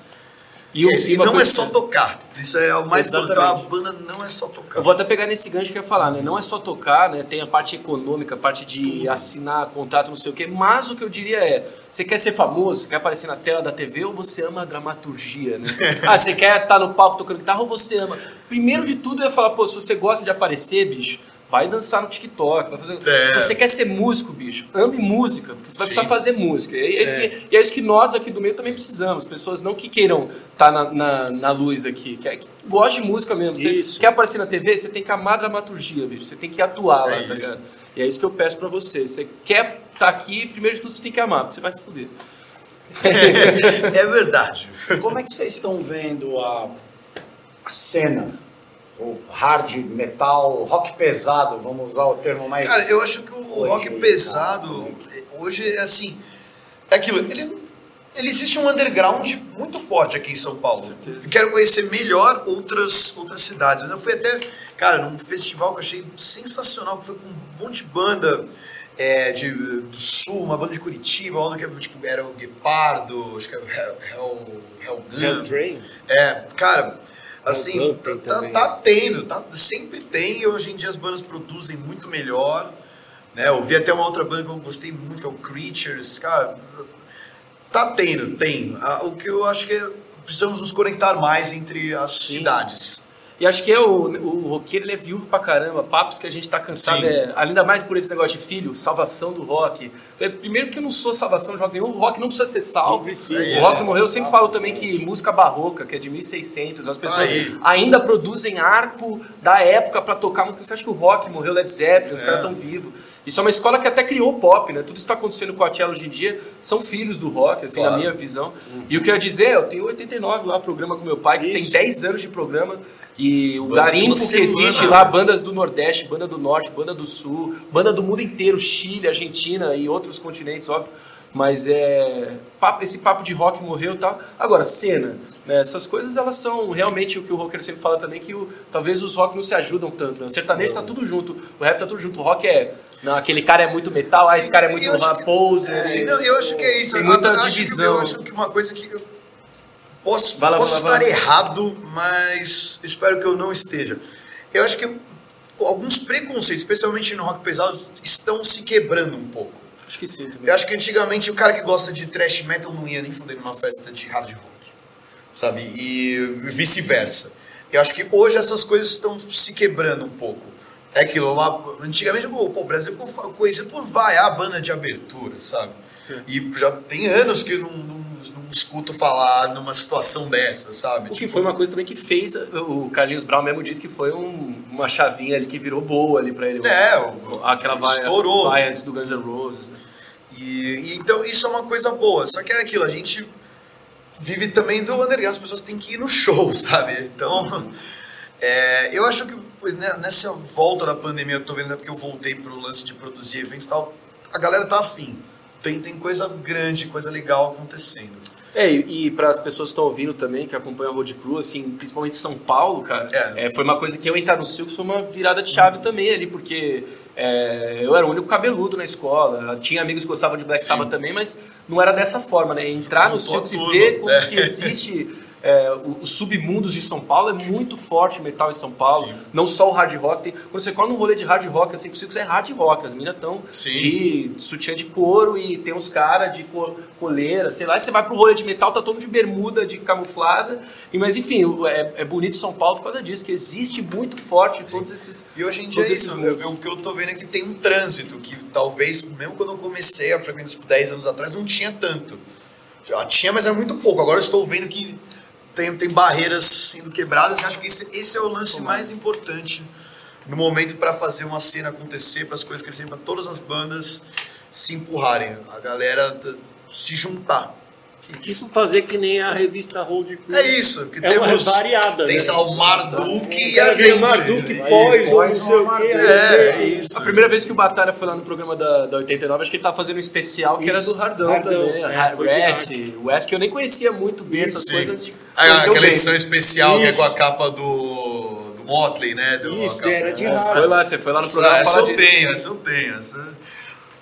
E, o- E, e não é só tocar. Isso é o mais Exatamente. importante. A banda não é só tocar. Eu vou até pegar nesse gancho que eu ia falar, né? Não é só tocar, né? Tem a parte econômica, a parte de assinar contrato, não sei o quê. Mas o que eu diria é: você quer ser famoso, você quer aparecer na tela da TV ou você ama a dramaturgia, né? [laughs] ah, você quer estar no palco tocando guitarra ou você ama. Primeiro de tudo, eu ia falar: pô, se você gosta de aparecer, bicho. Vai dançar no TikTok, vai fazer. É. Se você quer ser músico, bicho, ame música, porque você vai Sim. precisar fazer música. E é, isso que, e é isso que nós aqui do meio também precisamos. Pessoas não que queiram estar na, na, na luz aqui, que, é- que gostem de música mesmo. Você Isso. quer aparecer na TV, você tem que amar a dramaturgia, bicho. Você tem que atuar lá, É tá isso. ligado? E é isso que eu peço pra você. Você quer estar aqui, primeiro de tudo você tem que amar, porque você vai se fuder. é [laughs] verdade. Como é que vocês estão vendo a, a cena? O hard metal, rock pesado, vamos usar o termo mais. Cara, eu acho que o Hoje, rock cara, pesado, hoje, é assim, é aquilo, ele, ele existe um underground muito forte aqui em São Paulo. Eu quero conhecer melhor outras, outras cidades. Eu fui até, cara, num festival que eu achei sensacional, que foi com um monte de banda é, de, do Sul, uma banda de Curitiba, uma banda que tipo, era o Guepardo, acho que era o Hell, Hell, Hellgun. Helltrain? É, cara, assim, tá, também. tá tendo, tá, sempre tem, hoje em dia as bandas produzem muito melhor. Né? Eu vi até uma outra banda que eu gostei muito, que é o Creatures, cara. Tá tendo, tem. Ah, O que eu acho que é, precisamos nos conectar mais entre as cidades. E acho que é o, o roqueiro ele é viúvo pra caramba. Papos que a gente tá cansado. É, ainda mais por esse negócio de filho, salvação do rock. É, Primeiro que eu não sou salvação de rock nenhum, o rock não precisa ser salvo. Não precisa. o É rock isso. morreu. Eu sempre falo também que música barroca, que é de 1600, as pessoas Aí. ainda produzem arco da época pra tocar música. Você acha que o rock morreu, Led Zeppelin, os É. caras tão vivos. Isso é uma escola que até criou o pop, né? Tudo isso está acontecendo com a Cello hoje em dia são filhos do rock, assim, Claro. na minha visão. E o que eu ia dizer, eu tenho 89 lá, programa com meu pai, que tem Isso. 10 anos de programa. E o Banda garimpo que existe lá, bandas do Nordeste, banda do Norte, banda do Sul, banda do mundo inteiro, Chile, Argentina e outros continentes, óbvio. Mas é. papo- esse papo de rock morreu e tal. Agora, cena. né, essas coisas elas são realmente o que o rocker sempre fala também, que o- talvez os rock não se ajudam tanto. Né? O sertanejo tá tudo junto, o rap tá tudo junto. O rock é. Não, aquele cara é muito metal, ah, esse cara é muito eu acho que- pose. É, sim, não, eu acho que é isso. Tem Eu muita acho que- divisão. eu acho que uma coisa que eu posso, lá, posso estar errado, mas espero que eu não esteja. Eu acho que alguns preconceitos, especialmente no rock pesado, estão se quebrando um pouco. Acho que sim também. Eu acho que antigamente o cara que gosta de thrash metal não ia nem foder numa festa de hard rock, sabe? E vice-versa. Eu acho que hoje essas coisas estão se quebrando um pouco. É aquilo, lá, antigamente pô, o Brasil ficou conhecido por vaiar a banda de abertura, sabe? E já tem anos que não, não, não escuto falar numa situação dessa, sabe? O que Tipo, foi uma coisa também que fez, o Carlinhos Brown mesmo disse que foi um- uma chavinha ali que virou boa ali pra ele. É, o- aquela vaia, estourou. vaia antes do Guns N' Roses. Né? E, e então isso é uma coisa boa. Só que é aquilo, a gente vive também do underground, as pessoas têm que ir no show, [laughs] sabe? Então, [laughs] é, eu acho que nessa volta da pandemia, eu tô vendo, é porque eu voltei pro lance de produzir evento e tal, a galera tá afim. Tem, tem coisa grande, coisa legal acontecendo. É, e, e para as pessoas que estão ouvindo também, que acompanham a Road Crew, assim, principalmente São Paulo, cara, É. é, foi uma coisa que eu entrar no Silks foi uma virada de chave também ali, porque é, eu era o único cabeludo na escola, tinha amigos que gostavam de Black. Sabbath também, mas não era dessa forma, né? Entrar no Silks e ver como é. que existe [laughs] é, os submundos de São Paulo, é muito forte o metal em São Paulo, Sim. não só o hard rock, tem, quando você cola num rolê de hard rock, assim, o Silks é hard rock, as minas estão de sutiã de couro e tem uns caras de co- coleira, sei lá, e você vai pro rolê de metal, tá todo mundo de bermuda, de camuflada, e, mas enfim, é, é bonito São Paulo por causa disso, que existe muito forte todos esses... E hoje em dia é isso, eu- o que eu tô vendo é que tem um trânsito que talvez, mesmo quando eu comecei, há pelo menos 10 anos atrás, não tinha tanto. Já tinha, mas era muito pouco. Agora eu estou vendo que tem, tem barreiras sendo quebradas e acho que esse, esse é o lance mais importante no momento para fazer uma cena acontecer, para as coisas crescerem, para todas as bandas se empurrarem, a galera se juntar. Tipo fazer que nem a revista Road Crew. É isso, que É uma temos variada, tem né? sei lá, o Marduk O e a gente. Marduk, Aí, Poison, não Poison, sei o quê. Marduk. aí É, vem- isso. A primeira vez que o Batalha foi lá no programa da, da 89, acho que ele tava fazendo um especial que era Isso, do Hardão, Hardão, também. é, Rat, West, que eu nem conhecia muito bem essas Sim. coisas de Ah, o aquela bem. edição especial que é Isso. com a capa do, do Motley, né? Do, Isso, era de Essa- raro. Foi lá, você foi lá no programa essa eu tenho, essa eu tenho. Essa...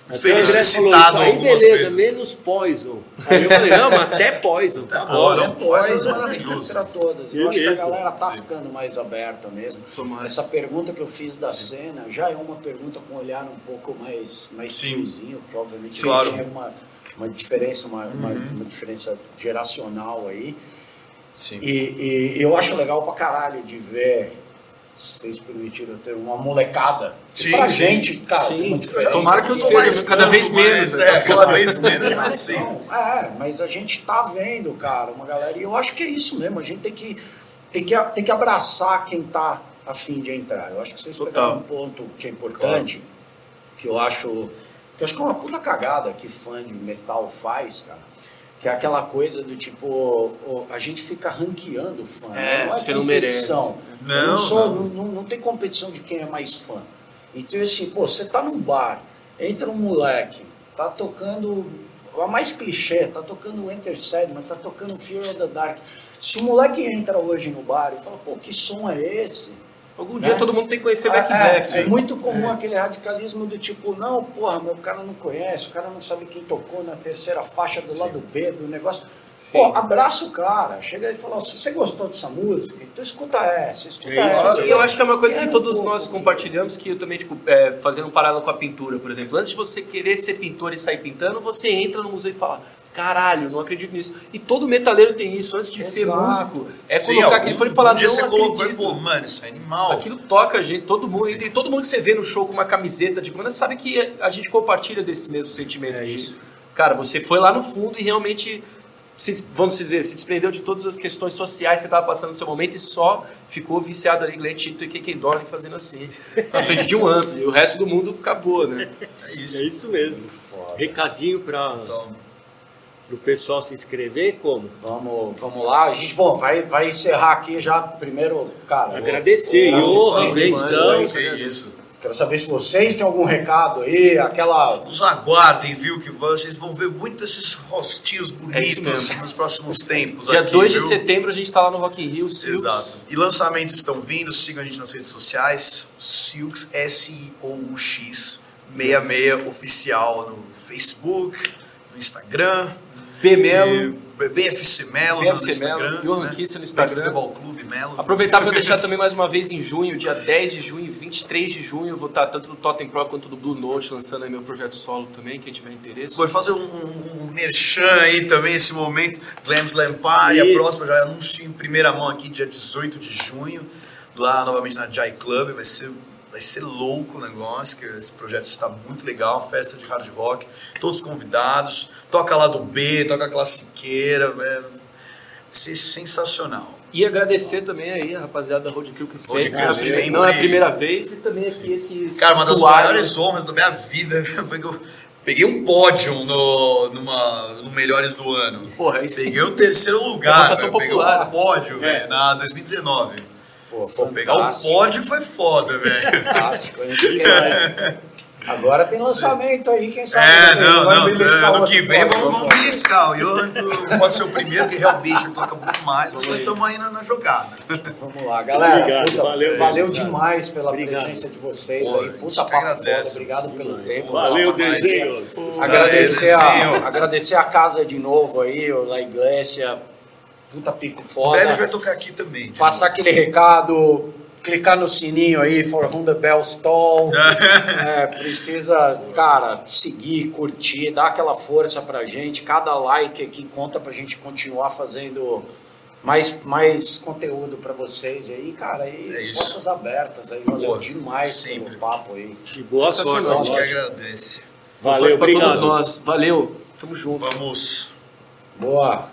Até o Feliz de André ser falou citado aí algumas beleza, vezes. menos Poison. [laughs] Aí eu falei, não, mas até Poison, tá bom. Poison. né? Não, Poison é é maravilhoso. para todas. Eu acho que a galera tá Sim. ficando mais aberta mesmo. Tomara. Essa pergunta que eu fiz da cena já é uma pergunta com um olhar um pouco mais, mais Sim. tiozinho, porque obviamente Claro. tem uma, uma diferença, uma, uma, uma diferença geracional aí. Sim. E, e eu acho legal pra caralho de ver, vocês permitiram ter uma molecada. Que Sim, pra sim. gente, cara, Sim. tem uma diferença. Tomara que eu seja, mais cada vez menos, mas, né? É, cada vez menos, mas Mas [laughs] sim. não, é, mas a gente tá vendo, cara, uma galera. E eu acho que é isso mesmo. A gente tem que, tem que, tem que abraçar quem tá a fim de entrar. Eu acho que vocês Total. pegaram um ponto que é importante, que eu acho. Que eu acho que é uma puta cagada que fã de metal faz, cara. Que é aquela coisa do tipo, a gente fica ranqueando fã. É, não é você não merece. Eu Não, sou- não. não, não, não tem competição de quem é mais fã. Então, assim, pô, você tá num bar, entra um moleque, tá tocando, a mais clichê, tá tocando Enter Sandman, tá tocando Fear of the Dark. Se o moleque entra hoje no bar e fala, pô, que som é esse? Algum dia É. todo mundo tem que conhecer Back é, Black. é sim. muito comum aquele radicalismo do tipo, não, porra, meu cara não conhece, o cara não sabe quem tocou na terceira faixa do lado B do negócio. Pô, abraça o cara, chega e fala, se você gostou dessa música, então escuta essa, escuta É isso, essa. E eu acho que é uma coisa que todos um nós compartilhamos, que eu também, tipo, é, fazendo um paralelo com a pintura, por exemplo. Antes de você querer ser pintor e sair pintando, você entra no museu e fala, caralho, não acredito nisso. E todo metaleiro tem isso, antes de ser Exato. músico, é Sim, colocar aquele fone e falar, um dia não você colocou e acredito. falou, mano, isso é animal. Aquilo toca a gente, todo mundo, Sim. e tem todo mundo que você vê no show com uma camiseta de banda sabe que a gente compartilha desse mesmo sentimento É de, isso. cara, você foi lá no fundo e realmente se, vamos dizer, se desprendeu de todas as questões sociais que você estava passando no seu momento e só ficou viciado ali, Glenn Tito e KK Dorn fazendo assim, [laughs] na frente de um amp, e o resto do mundo acabou, né? É isso. É isso mesmo. Recadinho para Então, o pessoal se inscrever, como? Vamos, vamos lá. A gente, bom, vai, vai encerrar aqui já primeiro, cara. Agradecer, que né? isso. Quero saber se vocês têm algum recado aí, aquela. Nos aguardem, viu? Que vocês vão ver muito esses rostinhos É bonitos mesmo. nos próximos tempos. Dia aqui, 2 de viu? setembro a gente está lá no Rock in Rio, Silks. Exato. E lançamentos estão vindo, sigam a gente nas redes sociais. Silks, S-I-O-U-X, 66 oficial no Facebook, no Instagram. B-Melo, E BFC Melo BFC no Instagram. Melo, Johan Kissa no Instagram. Futebol Clube Melo. Aproveitar para [laughs] deixar também mais uma vez em junho, dia 10 de junho e 23 de junho, eu vou estar tanto no Totem Pro quanto no Blue Note, lançando aí meu projeto solo também, quem tiver interesse. Vou fazer um, um, um merchan aí também esse momento. Glam Slam Party, a próxima já anuncio em primeira mão aqui, dia 18 de junho, lá novamente na Jai Club. Vai ser, vai ser louco o negócio, que esse projeto está muito legal. Festa de hard rock, todos convidados. Toca lá do B, toca classiqueira, vai vai ser sensacional. E agradecer também aí a rapaziada da Road Crew que sempre, Crew sempre. não é a primeira vez, e também aqui esse Cara, uma das maiores honras da minha vida [laughs] foi que eu Peguei um pódio no, numa, no Melhores do Ano. Porra, isso Peguei o terceiro lugar. Velho. Peguei popular. um pódio, É. velho, na 2019. Pô, Pô, pegar o pódio foi foda, velho. fantástico. A gente quer- Agora tem lançamento aí, quem sabe. É, também, não, não. Ano que vem vamos, vamos beliscar. O Johan pode ser o primeiro, que realmente toca muito mais, mas nós estamos aí na, na jogada. Vamos lá, galera. Obrigado, Puta, valeu, valeu demais pela Obrigado. presença de vocês Pô, aí. Puta que papo foda. Obrigado pelo tempo. Valeu, desenhos. Agradecer a, agradecer a casa de novo aí, La Iglesia. Puta pico Em foda. breve gente vai tocar aqui também. de Passar aquele recado, clicar no sininho aí, for whom the bell stall. [laughs] É, precisa, cara, seguir, curtir, dar aquela força pra gente. Cada like aqui conta pra gente continuar fazendo mais, mais conteúdo pra vocês aí, cara. E É isso. portas abertas aí, valeu Pô, demais sempre. pelo papo aí. E boa sorte. novo. A gente que agradece. Boa Valeu, sorte pra todos obrigado. nós. Valeu. Tamo junto. Vamos. Boa.